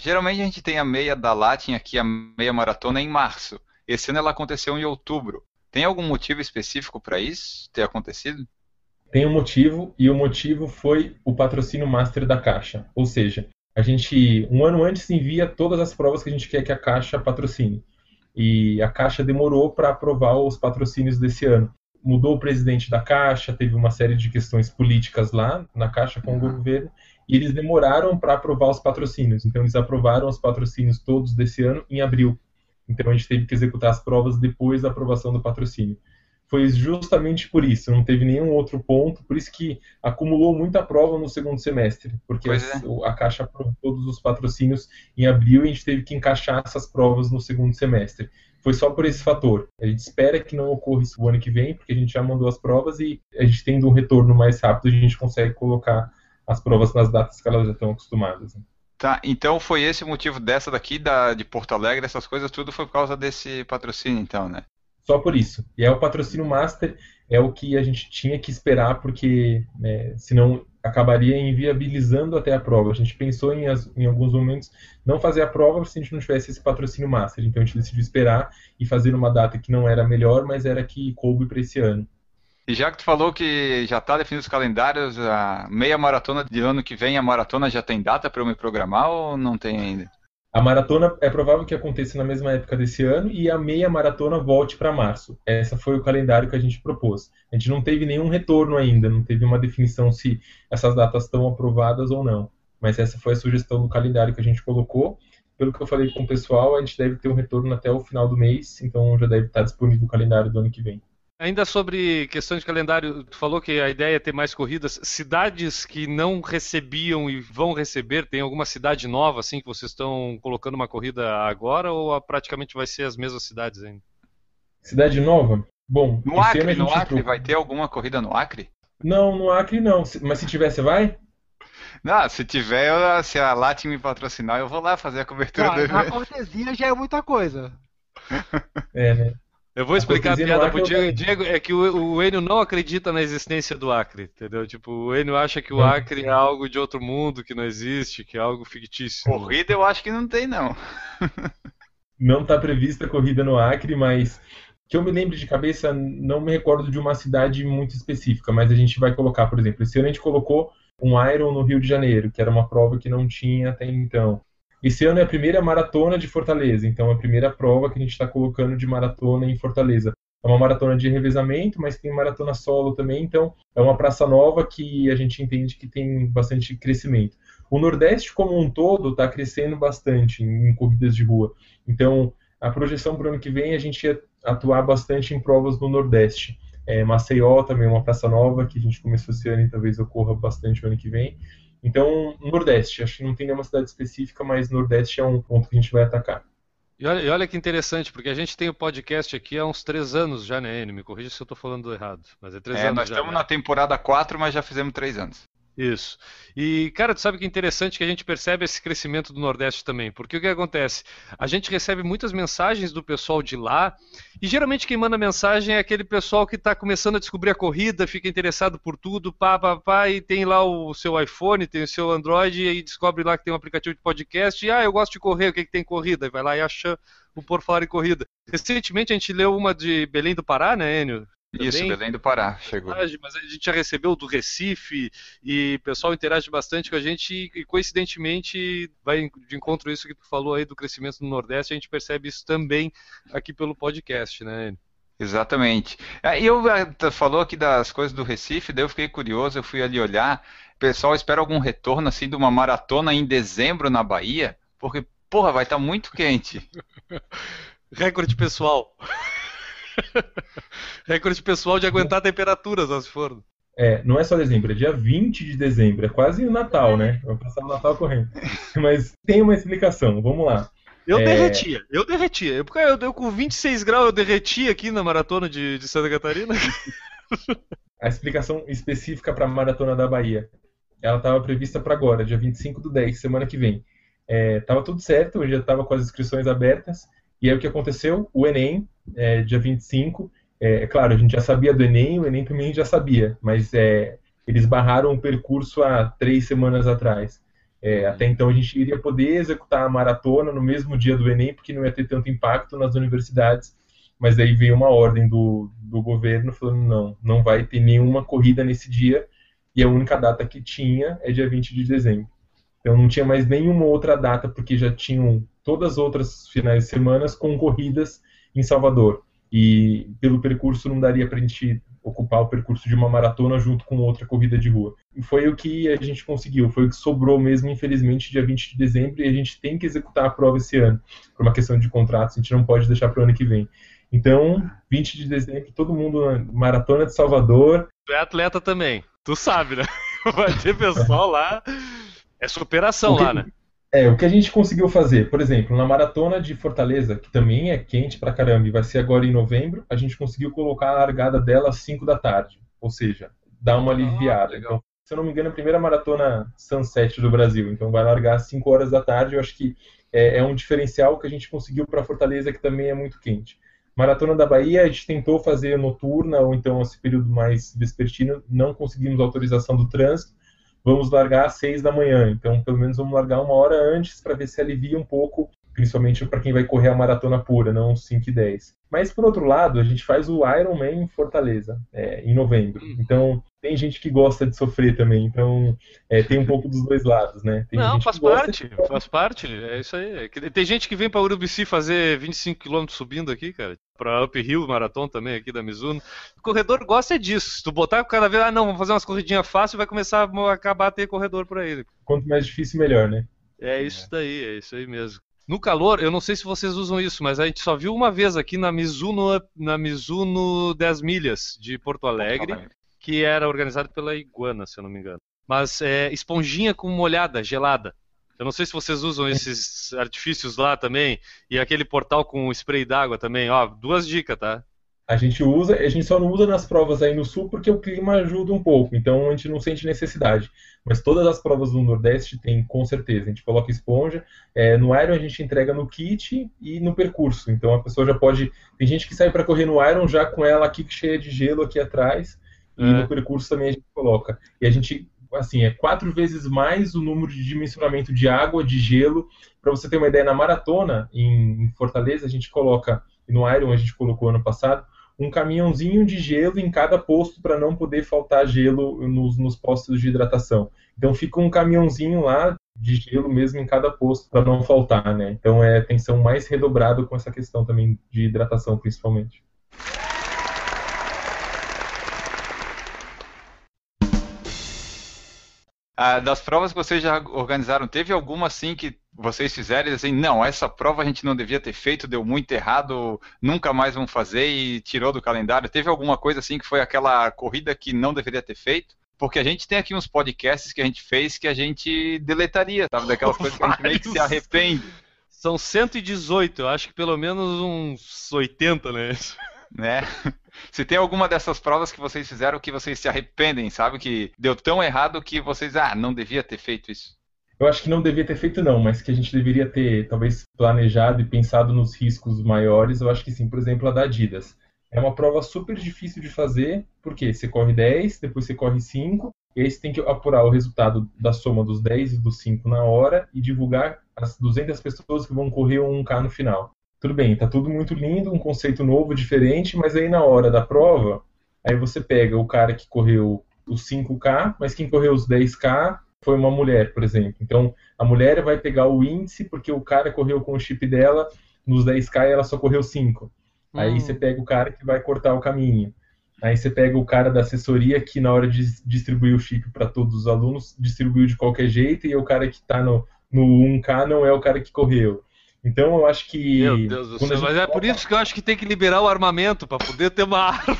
Geralmente a gente tem a meia da Latin aqui, a meia maratona, em março. Esse ano ela aconteceu em outubro. Tem algum motivo específico para isso ter acontecido? Tem um motivo, e o motivo foi o patrocínio master da Caixa. Ou seja, a gente, um ano antes, envia todas as provas que a gente quer que a Caixa patrocine. E a Caixa demorou para aprovar os patrocínios desse ano. Mudou o presidente da Caixa, teve uma série de questões políticas lá na Caixa com o governo, e eles demoraram para aprovar os patrocínios. Então, eles aprovaram os patrocínios todos desse ano em abril. Então, a gente teve que executar as provas depois da aprovação do patrocínio foi justamente por isso, não teve nenhum outro ponto, por isso que acumulou muita prova no segundo semestre, porque as- a Caixa aprovou todos os patrocínios em abril e a gente teve que encaixar essas provas no segundo semestre. Foi só por esse fator. A gente espera que não ocorra isso o ano que vem, porque a gente já mandou as provas e a gente tendo um retorno mais rápido, a gente consegue colocar as provas nas datas que elas já estão acostumadas. né? Tá, então foi esse o motivo dessa daqui, da, de Porto Alegre, essas coisas, tudo foi por causa desse patrocínio, então, né? Só por isso. E é o patrocínio master, é o que a gente tinha que esperar, porque né, senão acabaria inviabilizando até a prova. A gente pensou em, em alguns momentos não fazer a prova se a gente não tivesse esse patrocínio master. Então a gente decidiu esperar e fazer numa data que não era melhor, mas era que coube para esse ano. E já que tu falou que já está definido os calendários, a meia maratona de ano que vem, a maratona já tem data para eu me programar ou não tem ainda? A maratona é provável que aconteça na mesma época desse ano e a meia maratona volte para março. Esse foi o calendário que a gente propôs. A gente não teve nenhum retorno ainda, não teve uma definição se essas datas estão aprovadas ou não. Mas essa foi a sugestão do calendário que a gente colocou. Pelo que eu falei com o pessoal, a gente deve ter um retorno até o final do mês, então já deve estar disponível o calendário do ano que vem. Ainda sobre questão de calendário, tu falou que a ideia é ter mais corridas. Cidades que não recebiam e vão receber, tem alguma cidade nova assim que vocês estão colocando uma corrida agora ou praticamente vai ser as mesmas cidades ainda? Cidade nova? Bom, No Acre, no Acre, vai ter alguma corrida no Acre? Não, no Acre não. Mas se tiver, você vai? Não, se tiver, eu- se a Latin me patrocinar, eu vou lá fazer a cobertura do Cara, a evento. cortesia já é muita coisa. É, né? Eu vou explicar a piada pro eu Diego. tenho. Diego, é que o, o Enio não acredita na existência do Acre, entendeu? Tipo, o Enio acha que o. Acre é algo de outro mundo, que não existe, que é algo fictício. Corrida eu acho que não tem, não. [laughs] Não está prevista a corrida no Acre, mas que eu me lembre de cabeça, não me recordo de uma cidade muito específica, mas a gente vai colocar, por exemplo, esse ano a gente colocou um Iron no Rio de Janeiro, que era uma prova que não tinha até então. Esse ano é a primeira maratona de Fortaleza, então é a primeira prova que a gente está colocando de maratona em Fortaleza. É uma maratona de revezamento, mas tem maratona solo também, então é uma praça nova que a gente entende que tem bastante crescimento. O Nordeste como um todo está crescendo bastante em, em corridas de rua. Então, a projeção para o ano que vem é a gente ia atuar bastante em provas no Nordeste. É, Maceió também é uma praça nova que a gente começou esse ano e talvez ocorra bastante o ano que vem. Então, Nordeste, acho que não tem nenhuma cidade específica, mas Nordeste é um ponto que a gente vai atacar. E olha, e olha que interessante, porque a gente tem o podcast aqui há uns três anos já, né, Enio? Me corrija se eu tô falando errado, mas é três É, anos nós já. estamos né? na temporada 4, mas já fizemos 3 anos. Isso. E, cara, tu sabe que é interessante que a gente percebe esse crescimento do Nordeste também. Porque o que acontece? A gente recebe muitas mensagens do pessoal de lá, e geralmente quem manda mensagem é aquele pessoal que está começando a descobrir a corrida, fica interessado por tudo, pá, pá, pá, e tem lá o seu iPhone, tem o seu Android, e descobre lá que tem um aplicativo de podcast, e ah, eu gosto de correr, o que, que tem corrida? E vai lá e acha o Por Falar em Corrida. Recentemente a gente leu uma de Belém do Pará, né, Enio? Isso. Belém do Pará, chegou. mas a gente já recebeu do Recife e o pessoal interage bastante com a gente e coincidentemente vai de encontro isso que tu falou aí do crescimento no Nordeste, a gente percebe isso também aqui pelo podcast, né? Exatamente. É, E eu t- falou aqui das coisas do Recife, daí eu fiquei curioso, eu fui ali olhar. O pessoal espera algum retorno assim de uma maratona em dezembro na Bahia, porque porra, vai estar muito quente. [laughs] Recorde pessoal. [laughs] Recorde pessoal de aguentar temperaturas, ó, se for. É, não é só dezembro, é dia 20 de dezembro, é quase o Natal, né? Vamos passar o Natal correndo. [laughs] Mas tem uma explicação, vamos lá. Eu É. derretia, eu derretia. Eu, eu, eu com 26 graus eu derreti aqui na maratona de, de Santa Catarina. [laughs] A explicação específica para a Maratona da Bahia. Ela estava prevista para agora, dia 25 do 10, semana que vem. É, tava tudo certo, eu já estava com as inscrições abertas. E aí o que aconteceu? O Enem, é, dia 25, é, é claro, a gente já sabia do Enem, o Enem também já sabia, mas é, eles barraram o percurso há três semanas atrás. É, até então a gente iria poder executar a maratona no mesmo dia do Enem, porque não ia ter tanto impacto nas universidades. Mas aí veio uma ordem do, do governo falando: não, não vai ter nenhuma corrida nesse dia, e a única data que tinha é dia 20 de dezembro. Então não tinha mais nenhuma outra data, porque já tinham todas as outras finais de semana com corridas em Salvador. E pelo percurso não daria para a gente ocupar o percurso de uma maratona junto com outra corrida de rua. E foi o que a gente conseguiu, foi o que sobrou mesmo, infelizmente, dia 20 de dezembro, e a gente tem que executar a prova esse ano, por uma questão de contratos, a gente não pode deixar para o ano que vem. Então, 20 de dezembro, todo mundo na Maratona de Salvador, Tu é atleta também, tu sabe, né? [laughs] Vai ter pessoal lá. É superação O que- lá, né? É, o que a gente conseguiu fazer, por exemplo, na maratona de Fortaleza, que também é quente pra caramba e vai ser agora em novembro, a gente conseguiu colocar a largada dela às 5 da tarde. Ou seja, dá uma aliviada. legal. então, se eu não me engano, é a primeira maratona Sunset do Brasil. Então vai largar às 5 horas da tarde. Eu acho que é, é um diferencial que a gente conseguiu para Fortaleza, que também é muito quente. Maratona da Bahia, a gente tentou fazer noturna ou então esse período mais vespertino, não conseguimos autorização do trânsito vamos largar às 6 da manhã. Então, pelo menos vamos largar uma hora antes para ver se alivia um pouco, principalmente para quem vai correr a maratona pura, não 5 e 10. Mas, por outro lado, a gente faz o Ironman em Fortaleza, é, em novembro. Hum. Então, tem gente que gosta de sofrer também. Então, é, tem um pouco dos dois lados, né? Tem Não, faz parte, de- faz parte, é isso aí. É Tem gente que vem pra Urubici fazer 25 km subindo aqui, cara, pra Uphill Marathon também aqui da Mizuno. O corredor gosta disso. Se tu botar cada vez, ah não, vamos fazer umas corridinhas fáceis, vai começar a acabar a ter corredor por aí. Quanto mais difícil, melhor, né? É isso daí, é isso aí mesmo. No calor, eu não sei se vocês usam isso, mas a gente só viu uma vez aqui na Mizuno, na Mizuno 10 milhas de Porto Alegre, que era organizado pela Iguana, se eu não me engano. Mas é esponjinha com molhada, gelada. Eu não sei se vocês usam esses artifícios lá também, e aquele portal com spray d'água também. Ó, duas dicas, tá? A gente usa, a gente só não usa nas provas aí no sul porque o clima ajuda um pouco, então a gente não sente necessidade. Mas todas as provas do Nordeste tem, com certeza. A gente coloca esponja. É, no Iron a gente entrega no kit e no percurso. Então a pessoa já pode. Tem gente que sai para correr no Iron já com ela aqui cheia de gelo aqui atrás. E é. no percurso também a gente coloca. E a gente assim, é quatro vezes mais o número de dimensionamento de água, de gelo. Para você ter uma ideia, na maratona em Fortaleza, a gente coloca, e no Iron a gente colocou ano passado, um caminhãozinho de gelo em cada posto para não poder faltar gelo nos, nos, postos de hidratação. Então fica um caminhãozinho lá de gelo mesmo em cada posto para não faltar, né? Então é atenção mais redobrada com essa questão também de hidratação, principalmente. Ah, das provas que vocês já organizaram, teve alguma assim que vocês fizeram e assim, não, essa prova a gente não devia ter feito, deu muito errado, nunca mais vamos fazer e tirou do calendário? Teve alguma coisa assim que foi aquela corrida que não deveria ter feito? Porque a gente tem aqui uns podcasts que a gente fez que a gente deletaria, sabe? Daquelas [laughs] coisas que a gente meio que se arrepende. São 118, eu acho que pelo menos uns 80, né? Né? [laughs] Se tem alguma dessas provas que vocês fizeram que vocês se arrependem, sabe? Que deu tão errado que vocês, ah, não devia ter feito isso. Eu acho que não devia ter feito não, mas que a gente deveria ter talvez planejado e pensado nos riscos maiores, eu acho que sim. Por exemplo, a da Adidas. É uma prova super difícil de fazer, porque você corre 10, depois você corre 5, e aí você tem que apurar o resultado da soma dos 10 e dos 5 na hora e divulgar as 200 pessoas que vão correr um 1K no final tudo bem, tá tudo muito lindo, um conceito novo, diferente, mas aí na hora da prova, aí você pega o cara que correu os 5K, mas quem correu os 10K foi uma mulher, por exemplo. Então, a mulher vai pegar o índice porque o cara correu com o chip dela nos 10K e ela só correu 5. Aí hum. você pega o cara que vai cortar o caminho. Aí você pega o cara da assessoria que na hora de distribuir o chip para todos os alunos distribuiu de qualquer jeito e o cara que está no, no 1K não é o cara que correu. Então eu acho que. Meu Deus do céu, mas é por isso que eu acho que tem que liberar o armamento para poder ter uma [laughs] arma.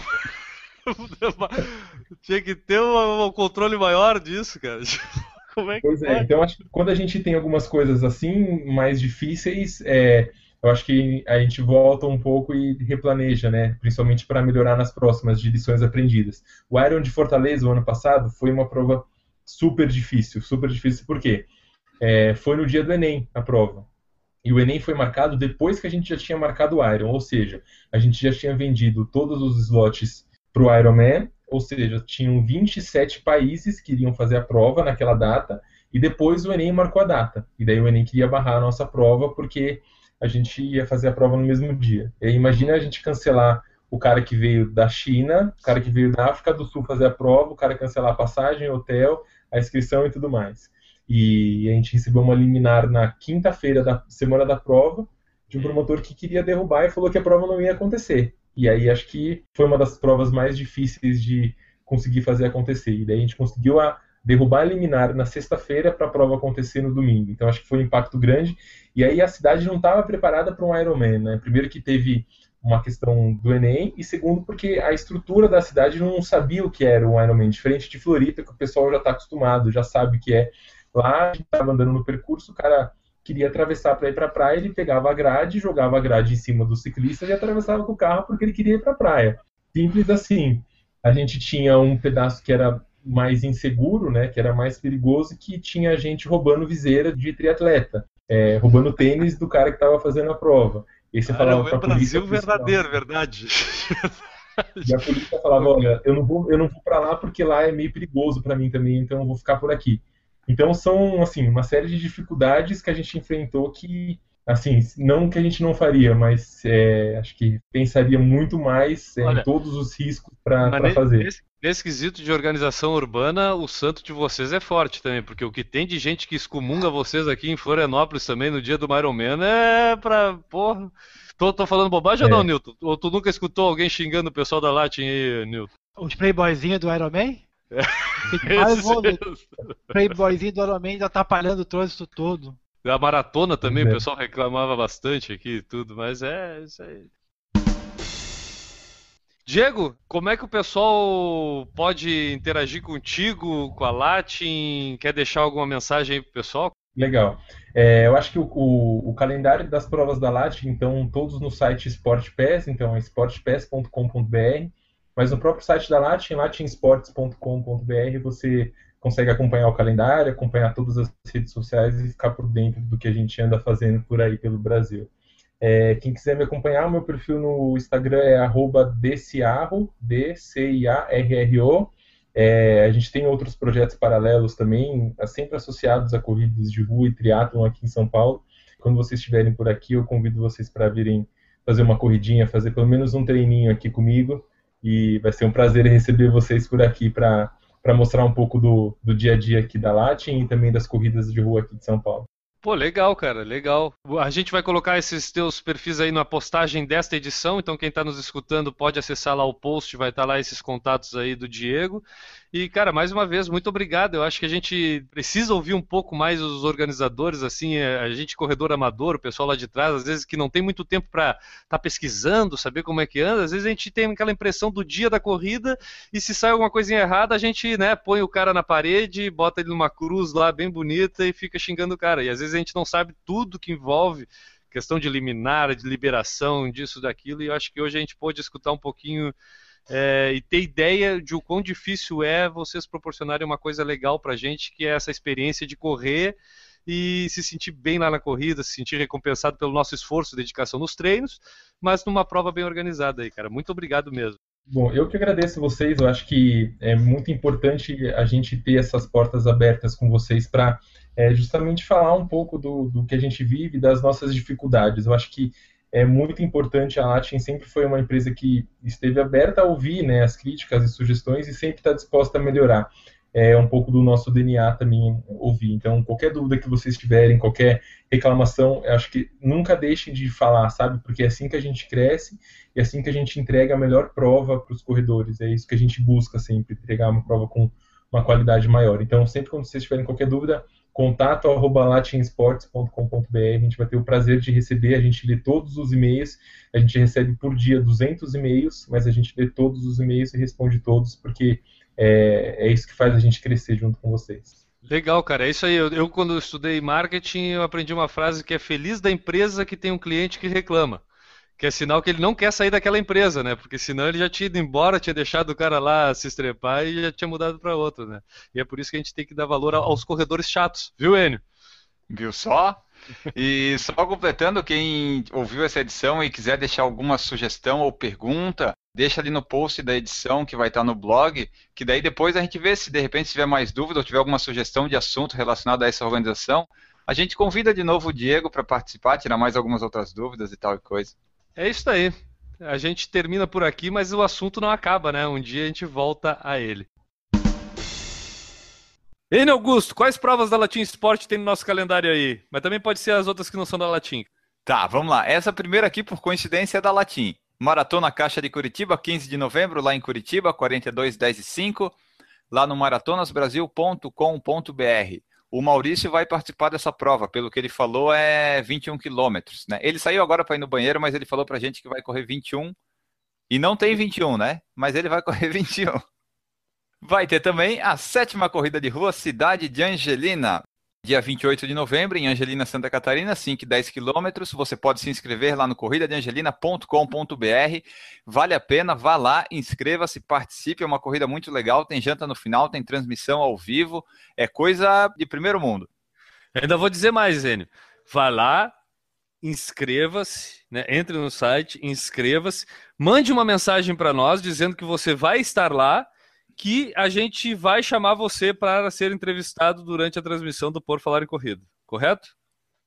Tinha que ter um, um, controle maior disso, cara. [laughs] Como é que pois é, então acho que quando a gente tem algumas coisas assim, mais difíceis, é, eu acho que a gente volta um pouco e replaneja, né? Principalmente para melhorar nas próximas de lições aprendidas. O Iron de Fortaleza, o ano passado, foi uma prova super difícil. Super difícil por quê? É, foi no dia do Enem a prova. E o Enem foi marcado depois que a gente já tinha marcado o Iron, ou seja, a gente já tinha vendido todos os slots para o Ironman, ou seja, tinham 27 países que iriam fazer a prova naquela data, e depois o Enem marcou a data. E daí o Enem queria barrar a nossa prova porque a gente ia fazer a prova no mesmo dia. E aí, imagina a gente cancelar o cara que veio da China, o cara que veio da África do Sul fazer a prova, o cara cancelar a passagem, hotel, a inscrição e tudo mais. E a gente recebeu uma liminar na quinta-feira da semana da prova de um promotor que queria derrubar e falou que a prova não ia acontecer. E aí acho que foi uma das provas mais difíceis de conseguir fazer acontecer. E daí a gente conseguiu a, derrubar a liminar na sexta-feira para a prova acontecer no domingo. Então acho que foi um impacto grande. E aí a cidade não estava preparada para um Ironman. Né? Primeiro que teve uma questão do Enem e segundo porque a estrutura da cidade não sabia o que era um Ironman, diferente de Floripa que o pessoal já está acostumado, já sabe o que é. Lá, a gente estava andando no percurso, o cara queria atravessar para ir para a praia, ele pegava a grade, jogava a grade em cima do ciclista e atravessava com o carro porque ele queria ir para a praia. Simples assim. A gente tinha um pedaço que era mais inseguro, né, que era mais perigoso, que tinha gente roubando viseira de triatleta, é, roubando tênis do cara que estava fazendo a prova. E você falava para a polícia, Brasil verdadeiro, verdade. [laughs] E a polícia falava, olha, eu não vou, eu não vou para lá porque lá é meio perigoso para mim também, então eu vou ficar por aqui. Então são assim uma série de dificuldades que a gente enfrentou que assim não que a gente não faria, mas é, acho que pensaria muito mais é, Olha, em todos os riscos para fazer. Nesse, nesse quesito de organização urbana, o santo de vocês é forte também, porque o que tem de gente que excomunga vocês aqui em Florianópolis também no dia do Iron Man é pra porra. Tô, tô falando bobagem é. ou não, Nilton? Ou tu nunca escutou alguém xingando o pessoal da Latin aí, Nilton? Os playboyzinhos do Iron Man? [laughs] Mais Playboyzinho do Iron Man atrapalhando o trânsito todo. A maratona também, é. o pessoal reclamava bastante aqui e tudo, mas é isso aí. Diego, como é que o pessoal pode interagir contigo, com a Latin? Quer deixar alguma mensagem aí pro pessoal? Legal. É, eu acho que o, o, o, calendário das provas da LAT, então, todos no site SportPass, então é sportpass.com.br, mas no próprio site da LAT, latinsports.com.br, você consegue acompanhar o calendário, acompanhar todas as redes sociais e ficar por dentro do que a gente anda fazendo por aí pelo Brasil. É, quem quiser me acompanhar, meu perfil no Instagram é @dciarro, D-C-I-A-R-R-O. É, a gente tem outros projetos paralelos também, sempre associados a corridas de rua e triatlon aqui em São Paulo. Quando vocês estiverem por aqui, eu convido vocês para virem fazer uma corridinha, fazer pelo menos um treininho aqui comigo. E vai ser um prazer receber vocês por aqui para mostrar um pouco do, do dia a dia aqui da Latin e também das corridas de rua aqui de São Paulo. Pô, legal, cara, legal. A gente vai colocar esses teus perfis aí na postagem desta edição, então quem está nos escutando pode acessar lá o post, vai estar tá lá esses contatos aí do Diego. E, cara, mais uma vez, muito obrigado. Eu acho que a gente precisa ouvir um pouco mais os organizadores, assim, é, a gente, corredor amador, o pessoal lá de trás, às vezes que não tem muito tempo para estar tá pesquisando, saber como é que anda, às vezes a gente tem aquela impressão do dia da corrida e se sai alguma coisinha errada, a gente, né, põe o cara na parede, bota ele numa cruz lá bem bonita e fica xingando o cara. E às vezes a gente não sabe tudo que envolve questão de liminar, de liberação, disso, daquilo, e eu acho que hoje a gente pôde escutar um pouquinho é, e ter ideia de o quão difícil é vocês proporcionarem uma coisa legal para gente, que é essa experiência de correr e se sentir bem lá na corrida, se sentir recompensado pelo nosso esforço dedicação nos treinos, mas numa prova bem organizada aí, cara. Muito obrigado mesmo. Bom, eu que agradeço vocês. Eu acho que é muito importante a gente ter essas portas abertas com vocês para é, justamente falar um pouco do, do que a gente vive, das nossas dificuldades. Eu acho que é muito importante. A Latin sempre foi uma empresa que esteve aberta a ouvir né, as críticas e sugestões e sempre está disposta a melhorar. É um pouco do nosso DNA também ouvir. Então, qualquer dúvida que vocês tiverem, qualquer reclamação, acho que nunca deixem de falar, sabe? Porque é assim que a gente cresce e é assim que a gente entrega a melhor prova para os corredores. É isso que a gente busca sempre, entregar uma prova com uma qualidade maior. Então, sempre quando vocês tiverem qualquer dúvida, contato arroba latinsports.com.br. A gente vai ter o prazer de receber, a gente lê todos os e-mails, a gente recebe por dia 200 e-mails, mas a gente lê todos os e-mails e responde todos, porque é, é isso que faz a gente crescer junto com vocês. Legal, cara. É isso aí. Eu, eu, quando estudei marketing, eu aprendi uma frase que é feliz da empresa que tem um cliente que reclama que é sinal que ele não quer sair daquela empresa, né? Porque senão ele já tinha ido embora, tinha deixado o cara lá se estrepar e já tinha mudado para outro, né? E é por isso que a gente tem que dar valor aos corredores chatos, viu, Enio? Viu só? E só completando, quem ouviu essa edição e quiser deixar alguma sugestão ou pergunta, deixa ali no post da edição que vai estar no blog, que daí depois a gente vê se de repente tiver mais dúvida ou tiver alguma sugestão de assunto relacionado a essa organização, a gente convida de novo o Diego para participar, tirar mais algumas outras dúvidas e tal e coisa. É isso aí. A gente termina por aqui, mas o assunto não acaba, né? Um dia a gente volta a ele. Ei, Augusto, quais provas da Latim Sport tem no nosso calendário aí? Mas também pode ser as outras que não são da Latim. Tá, vamos lá. Essa primeira aqui, por coincidência, é da Latim. Maratona Caixa de Curitiba, 15 de novembro, lá em Curitiba, 42, 10 e 5, lá no maratonasbrasil.com.br. O Maurício vai participar dessa prova, pelo que ele falou, é 21 quilômetros. Né? Ele saiu agora para ir no banheiro, mas ele falou para a gente que vai correr 21. E não tem 21, né? Mas ele vai [laughs] correr 21. Vai ter também a sétima corrida de rua Cidade de Angelina dia 28 de novembro, em Angelina, Santa Catarina, 5 e 10 quilômetros. Você pode se inscrever lá no corridadeangelina.com.br. Vale a pena, vá lá, inscreva-se, participe. É uma corrida muito legal. Tem janta no final, tem transmissão ao vivo. É coisa de primeiro mundo. ainda vou dizer mais, Zênio. Vá lá, inscreva-se, né? entre no site, inscreva-se, mande uma mensagem para nós dizendo que você vai estar lá que a gente vai chamar você para ser entrevistado durante a transmissão do Por Falar em Corrida, correto?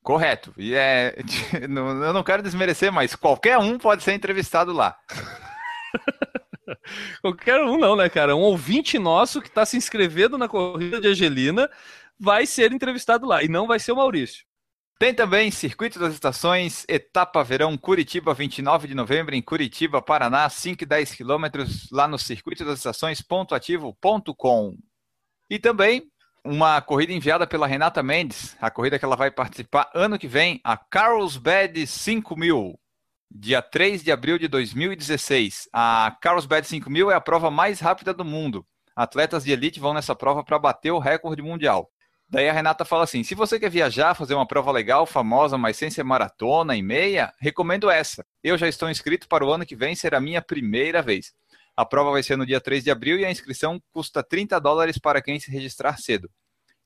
Correto. E é, [laughs] eu não quero desmerecer, mas qualquer um pode ser entrevistado lá. [laughs] qualquer um não, né, cara? Um ouvinte nosso que está se inscrevendo na corrida de Angelina vai ser entrevistado lá e não vai ser o Maurício. Tem também Circuito das Estações, Etapa Verão Curitiba, 29 de novembro, em Curitiba, Paraná, 5 e 10 quilômetros, lá no Circuito das Estações, pontoativo.com. E também uma corrida enviada pela Renata Mendes, a corrida que ela vai participar ano que vem, a Carlsbad 5000, dia 3 de abril de 2016. A Carlsbad 5000 é a prova mais rápida do mundo. Atletas de elite vão nessa prova para bater o recorde mundial. Daí a Renata fala assim: se você quer viajar, fazer uma prova legal, famosa, mas sem ser maratona e meia, recomendo essa. Eu já estou inscrito para o ano que vem, será a minha primeira vez. A prova vai ser no dia 3 de abril e a inscrição custa 30 dólares para quem se registrar cedo.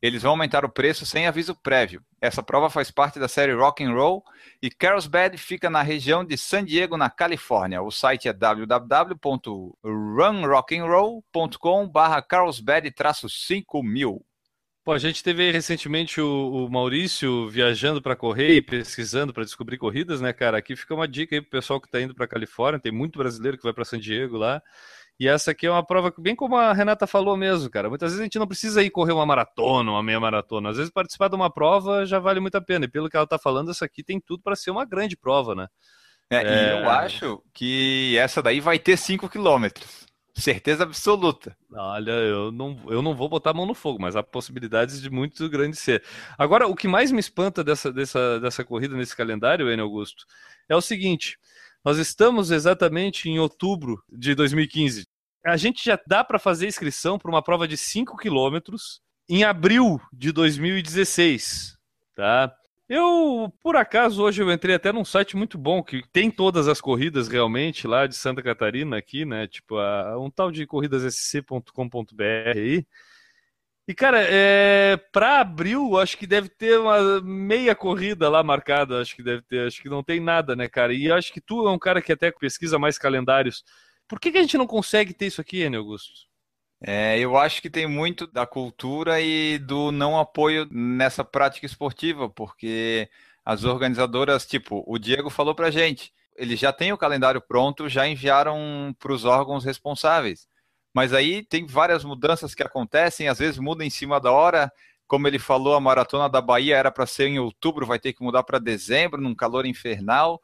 Eles vão aumentar o preço sem aviso prévio. Essa prova faz parte da série Rock and Roll e Carlsbad fica na região de San Diego, na Califórnia. O site é www.runrockandroll.com/carlsbad-5000. Pô, a gente teve recentemente o, o Maurício viajando para correr e pesquisando para descobrir corridas, né, cara? Aqui fica uma dica aí pro pessoal que está indo para Califórnia, tem muito brasileiro que vai para San Diego lá. E essa aqui é uma prova que, bem como a Renata falou mesmo, cara. Muitas vezes a gente não precisa ir correr uma maratona, uma meia maratona. Às vezes participar de uma prova já vale muito a pena. E pelo que ela está falando, essa aqui tem tudo para ser uma grande prova, né? É, é... E eu acho que essa daí vai ter 5 quilômetros. Certeza absoluta. Olha, eu não, eu não vou botar a mão no fogo, mas há possibilidades de muito grande ser. Agora, o que mais me espanta dessa, dessa, dessa corrida nesse calendário, Enio Augusto, é o seguinte: nós estamos exatamente em outubro de 2015. A gente já dá para fazer inscrição para uma prova de 5 quilômetros em abril de 2016, tá? Eu, por acaso, hoje eu entrei até num site muito bom que tem todas as corridas realmente lá de Santa Catarina aqui, né? Tipo, a, um tal de corridassc.com.br aí. E, cara, é, para abril, acho que deve ter uma meia corrida lá marcada, acho que deve ter, acho que não tem nada, né, cara? E acho que tu é um cara que até pesquisa mais calendários. Por que, que a gente não consegue ter isso aqui, Enio Augusto? É, eu acho que tem muito da cultura e do não apoio nessa prática esportiva, porque as organizadoras, tipo, o Diego falou pra gente, eles já têm o calendário pronto, já enviaram para os órgãos responsáveis. Mas aí tem várias mudanças que acontecem, às vezes muda em cima da hora. Como ele falou, a maratona da Bahia era para ser em outubro, vai ter que mudar para dezembro, num calor infernal.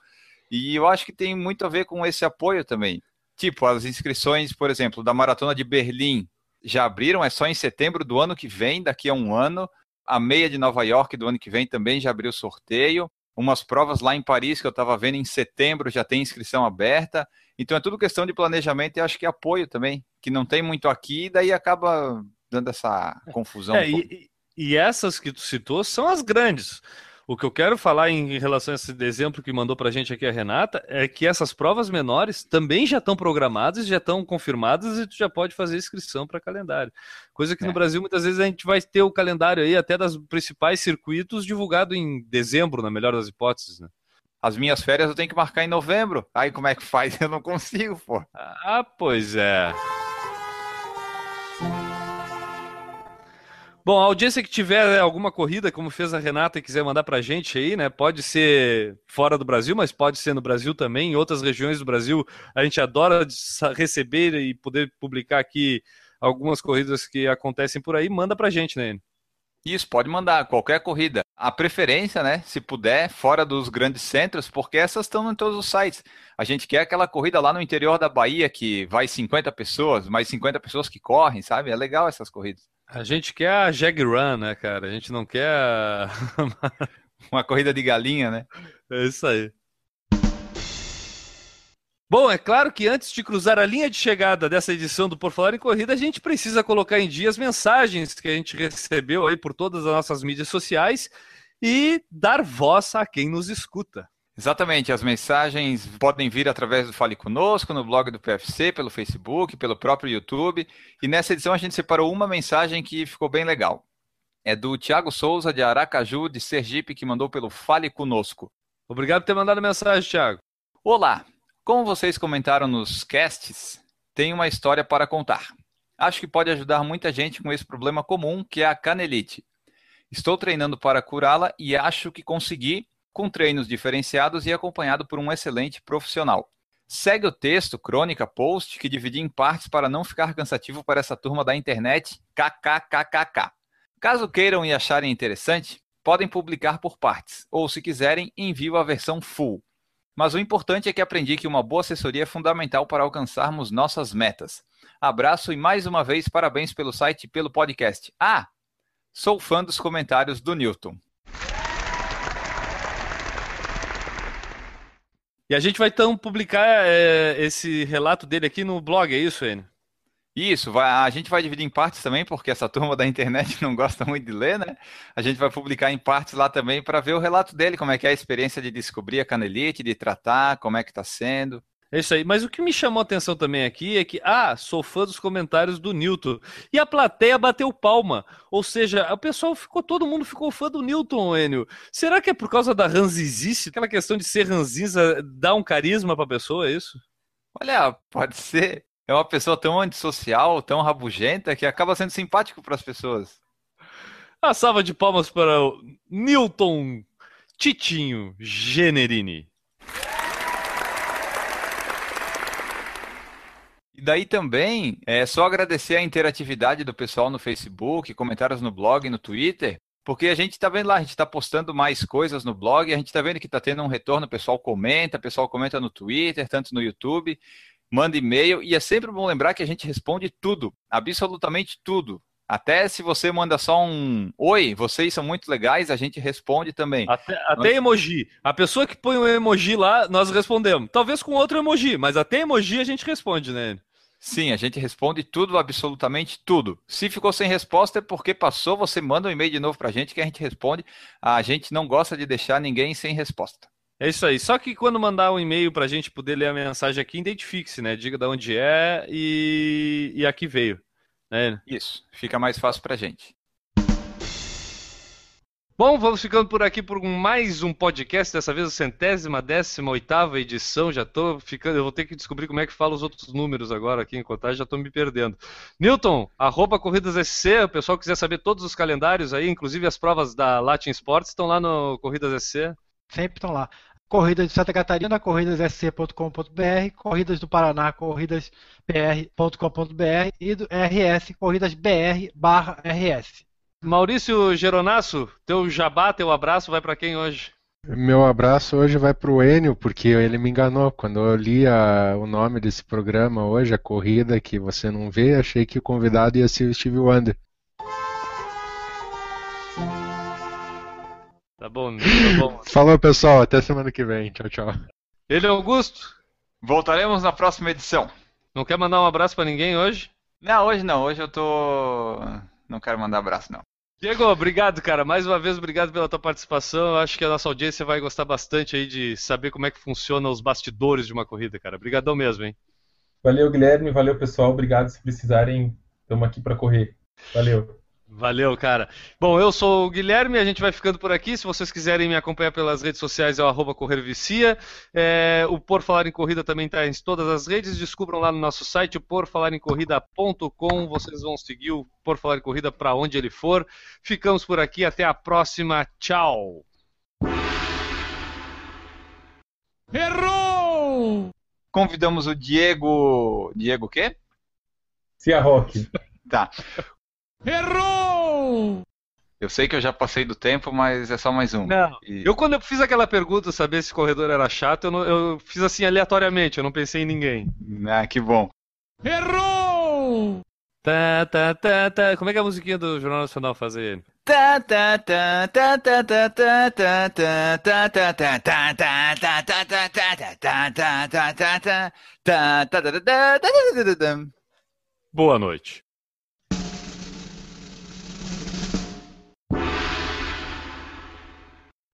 E eu acho que tem muito a ver com esse apoio também. Tipo, as inscrições, por exemplo, da Maratona de Berlim já abriram, é só em setembro do ano que vem, daqui a um ano. A meia de Nova York do ano que vem também já abriu sorteio. Umas provas lá em Paris que eu estava vendo em setembro já tem inscrição aberta. Então é tudo questão de planejamento e acho que apoio também, que não tem muito aqui, daí acaba dando essa confusão. É, um e, e essas que tu citou são as grandes. O que eu quero falar em relação a esse exemplo que mandou para a gente aqui a Renata é que essas provas menores também já estão programadas, já estão confirmadas e tu já pode fazer inscrição para calendário. Coisa que é. no Brasil muitas vezes a gente vai ter o calendário aí até das principais circuitos divulgado em dezembro, na melhor das hipóteses, né? As minhas férias eu tenho que marcar em novembro. Aí como é que faz? [laughs] Eu não consigo, pô. Ah, pois é. Bom, a audiência que tiver né, alguma corrida, como fez a Renata, e quiser mandar pra gente aí, né? Pode ser fora do Brasil, mas pode ser no Brasil também. Em outras regiões do Brasil, a gente adora receber e poder publicar aqui algumas corridas que acontecem por aí. Manda pra gente, né? Isso, pode mandar, qualquer corrida. A preferência, né, se puder, fora dos grandes centros, porque essas estão em todos os sites. A gente quer aquela corrida lá no interior da Bahia que vai 50 pessoas, mais 50 pessoas que correm, sabe? É legal essas corridas. A gente quer a Jag Run, né, cara? A gente não quer a... [laughs] uma corrida de galinha, né? É isso aí. Bom, é claro que antes de cruzar a linha de chegada dessa edição do Por Falar em Corrida, a gente precisa colocar em dia as mensagens que a gente recebeu aí por todas as nossas mídias sociais e dar voz a quem nos escuta. Exatamente, as mensagens podem vir através do Fale Conosco, no blog do PFC, pelo Facebook, pelo próprio YouTube. E nessa edição a gente separou uma mensagem que ficou bem legal. É do Tiago Souza, de Aracaju, de Sergipe, que mandou pelo Fale Conosco. Obrigado por ter mandado a mensagem, Tiago. Olá, como vocês comentaram nos casts, tem uma história para contar. Acho que pode ajudar muita gente com esse problema comum, que é a canelite. Estou treinando para curá-la e acho que consegui com treinos diferenciados e acompanhado por um excelente profissional. Segue o texto, crônica, post, que dividi em partes para não ficar cansativo para essa turma da internet, kkkk. Caso queiram e acharem interessante, podem publicar por partes, ou se quiserem, envio a versão full. Mas o importante é que aprendi que uma boa assessoria é fundamental para alcançarmos nossas metas. Abraço e mais uma vez parabéns pelo site e pelo podcast. Ah, sou fã dos comentários do Newton. E a gente vai então publicar é, esse relato dele aqui no blog, é isso, Enio? Isso, vai, a gente vai dividir em partes também, porque essa turma da internet [laughs] não gosta muito de ler, né? A gente vai publicar em partes lá também para ver o relato dele, como é que é a experiência de descobrir a canelite, de tratar, como é que está sendo. É isso aí. Mas o que me chamou a atenção também aqui é que, ah, sou fã dos comentários do Newton. E a plateia bateu palma. Ou seja, o pessoal ficou, todo mundo ficou fã do Newton, Enio. Será que é por causa da ranzizice? Aquela questão de ser ranzinza dá um carisma pra pessoa, é isso? Olha, pode ser. É uma pessoa tão antissocial, tão rabugenta, que acaba sendo simpático para as pessoas. A salva de palmas para o Newton Titinho Generini. E daí também é só agradecer a interatividade do pessoal no Facebook, comentários no blog, no Twitter, porque a gente está vendo lá, a gente está postando mais coisas no blog, a gente está vendo que está tendo um retorno, o pessoal comenta, o pessoal comenta no Twitter, tanto no YouTube, manda e-mail, e é sempre bom lembrar que a gente responde tudo, absolutamente tudo. Até se você manda só um oi, vocês são muito legais, a gente responde também. Até, até nós... emoji. A pessoa que põe um emoji lá, nós respondemos. Talvez com outro emoji, mas até emoji a gente responde, né? Sim, a gente responde tudo, absolutamente tudo. Se ficou sem resposta é porque passou, você manda um e-mail de novo para a gente que a gente responde. A gente não gosta de deixar ninguém sem resposta. É isso aí. Só que quando mandar um e-mail para a gente poder ler a mensagem aqui, identifique-se, né? Diga de onde é e, e aqui veio. Né? Isso, fica mais fácil para a gente. Bom, vamos ficando por aqui por mais um podcast, dessa vez a centésima, décima, oitava edição. Já tô ficando, eu vou ter que descobrir como é que fala os outros números agora aqui em contagem, já estou me perdendo. Newton, arroba Corridas SC, o pessoal quiser saber todos os calendários aí, inclusive as provas da Latin Sports, estão lá no Corridas SC? Sempre estão lá. Corridas de Santa Catarina, corridassc.com.br, Corridas do Paraná, corridaspr.com.br e do RS, corridasbr/rs. Maurício Geronasso, teu jabá, teu abraço vai para quem hoje? Meu abraço hoje vai para o Enio, porque ele me enganou. Quando eu li a, o nome desse programa hoje, a corrida que você não vê, achei que o convidado ia ser o Steve Wonder. Tá bom, tá bom. [laughs] Falou, pessoal. Até semana que vem. Tchau, tchau. Ele é Augusto. Voltaremos na próxima edição. Não quer mandar um abraço para ninguém hoje? Não, hoje não. Hoje eu tô. Não quero mandar abraço, não. Diego, obrigado, cara. Mais uma vez, obrigado pela tua participação. Eu acho que a nossa audiência vai gostar bastante aí de saber como é que funciona os bastidores de uma corrida, cara. Obrigadão mesmo, hein? Valeu, Guilherme. Valeu, pessoal. Obrigado. Se precisarem, estamos aqui para correr. Valeu. Valeu, cara. Bom, eu sou o Guilherme, a gente vai ficando por aqui. Se vocês quiserem me acompanhar pelas redes sociais, é o arroba Corrervicia. É, o Por Falar em Corrida também está em todas as redes. Descubram lá no nosso site, porfalaremcorrida.com. Vocês vão seguir o Por Falar em Corrida para onde ele for. Ficamos por aqui, até a próxima. Tchau! Errou! Convidamos o Diego... Diego o quê? Cia Rock. Tá. Errou! Eu sei que eu já passei do tempo, mas é só mais um. Não. E... Eu, quando eu fiz aquela pergunta, saber se o corredor era chato, eu, não, eu, fiz assim aleatoriamente, eu não pensei em ninguém. Ah, que bom. Errou! Tá, tá, tá, tá. Como é que é a musiquinha do Jornal Nacional fazer? Boa noite.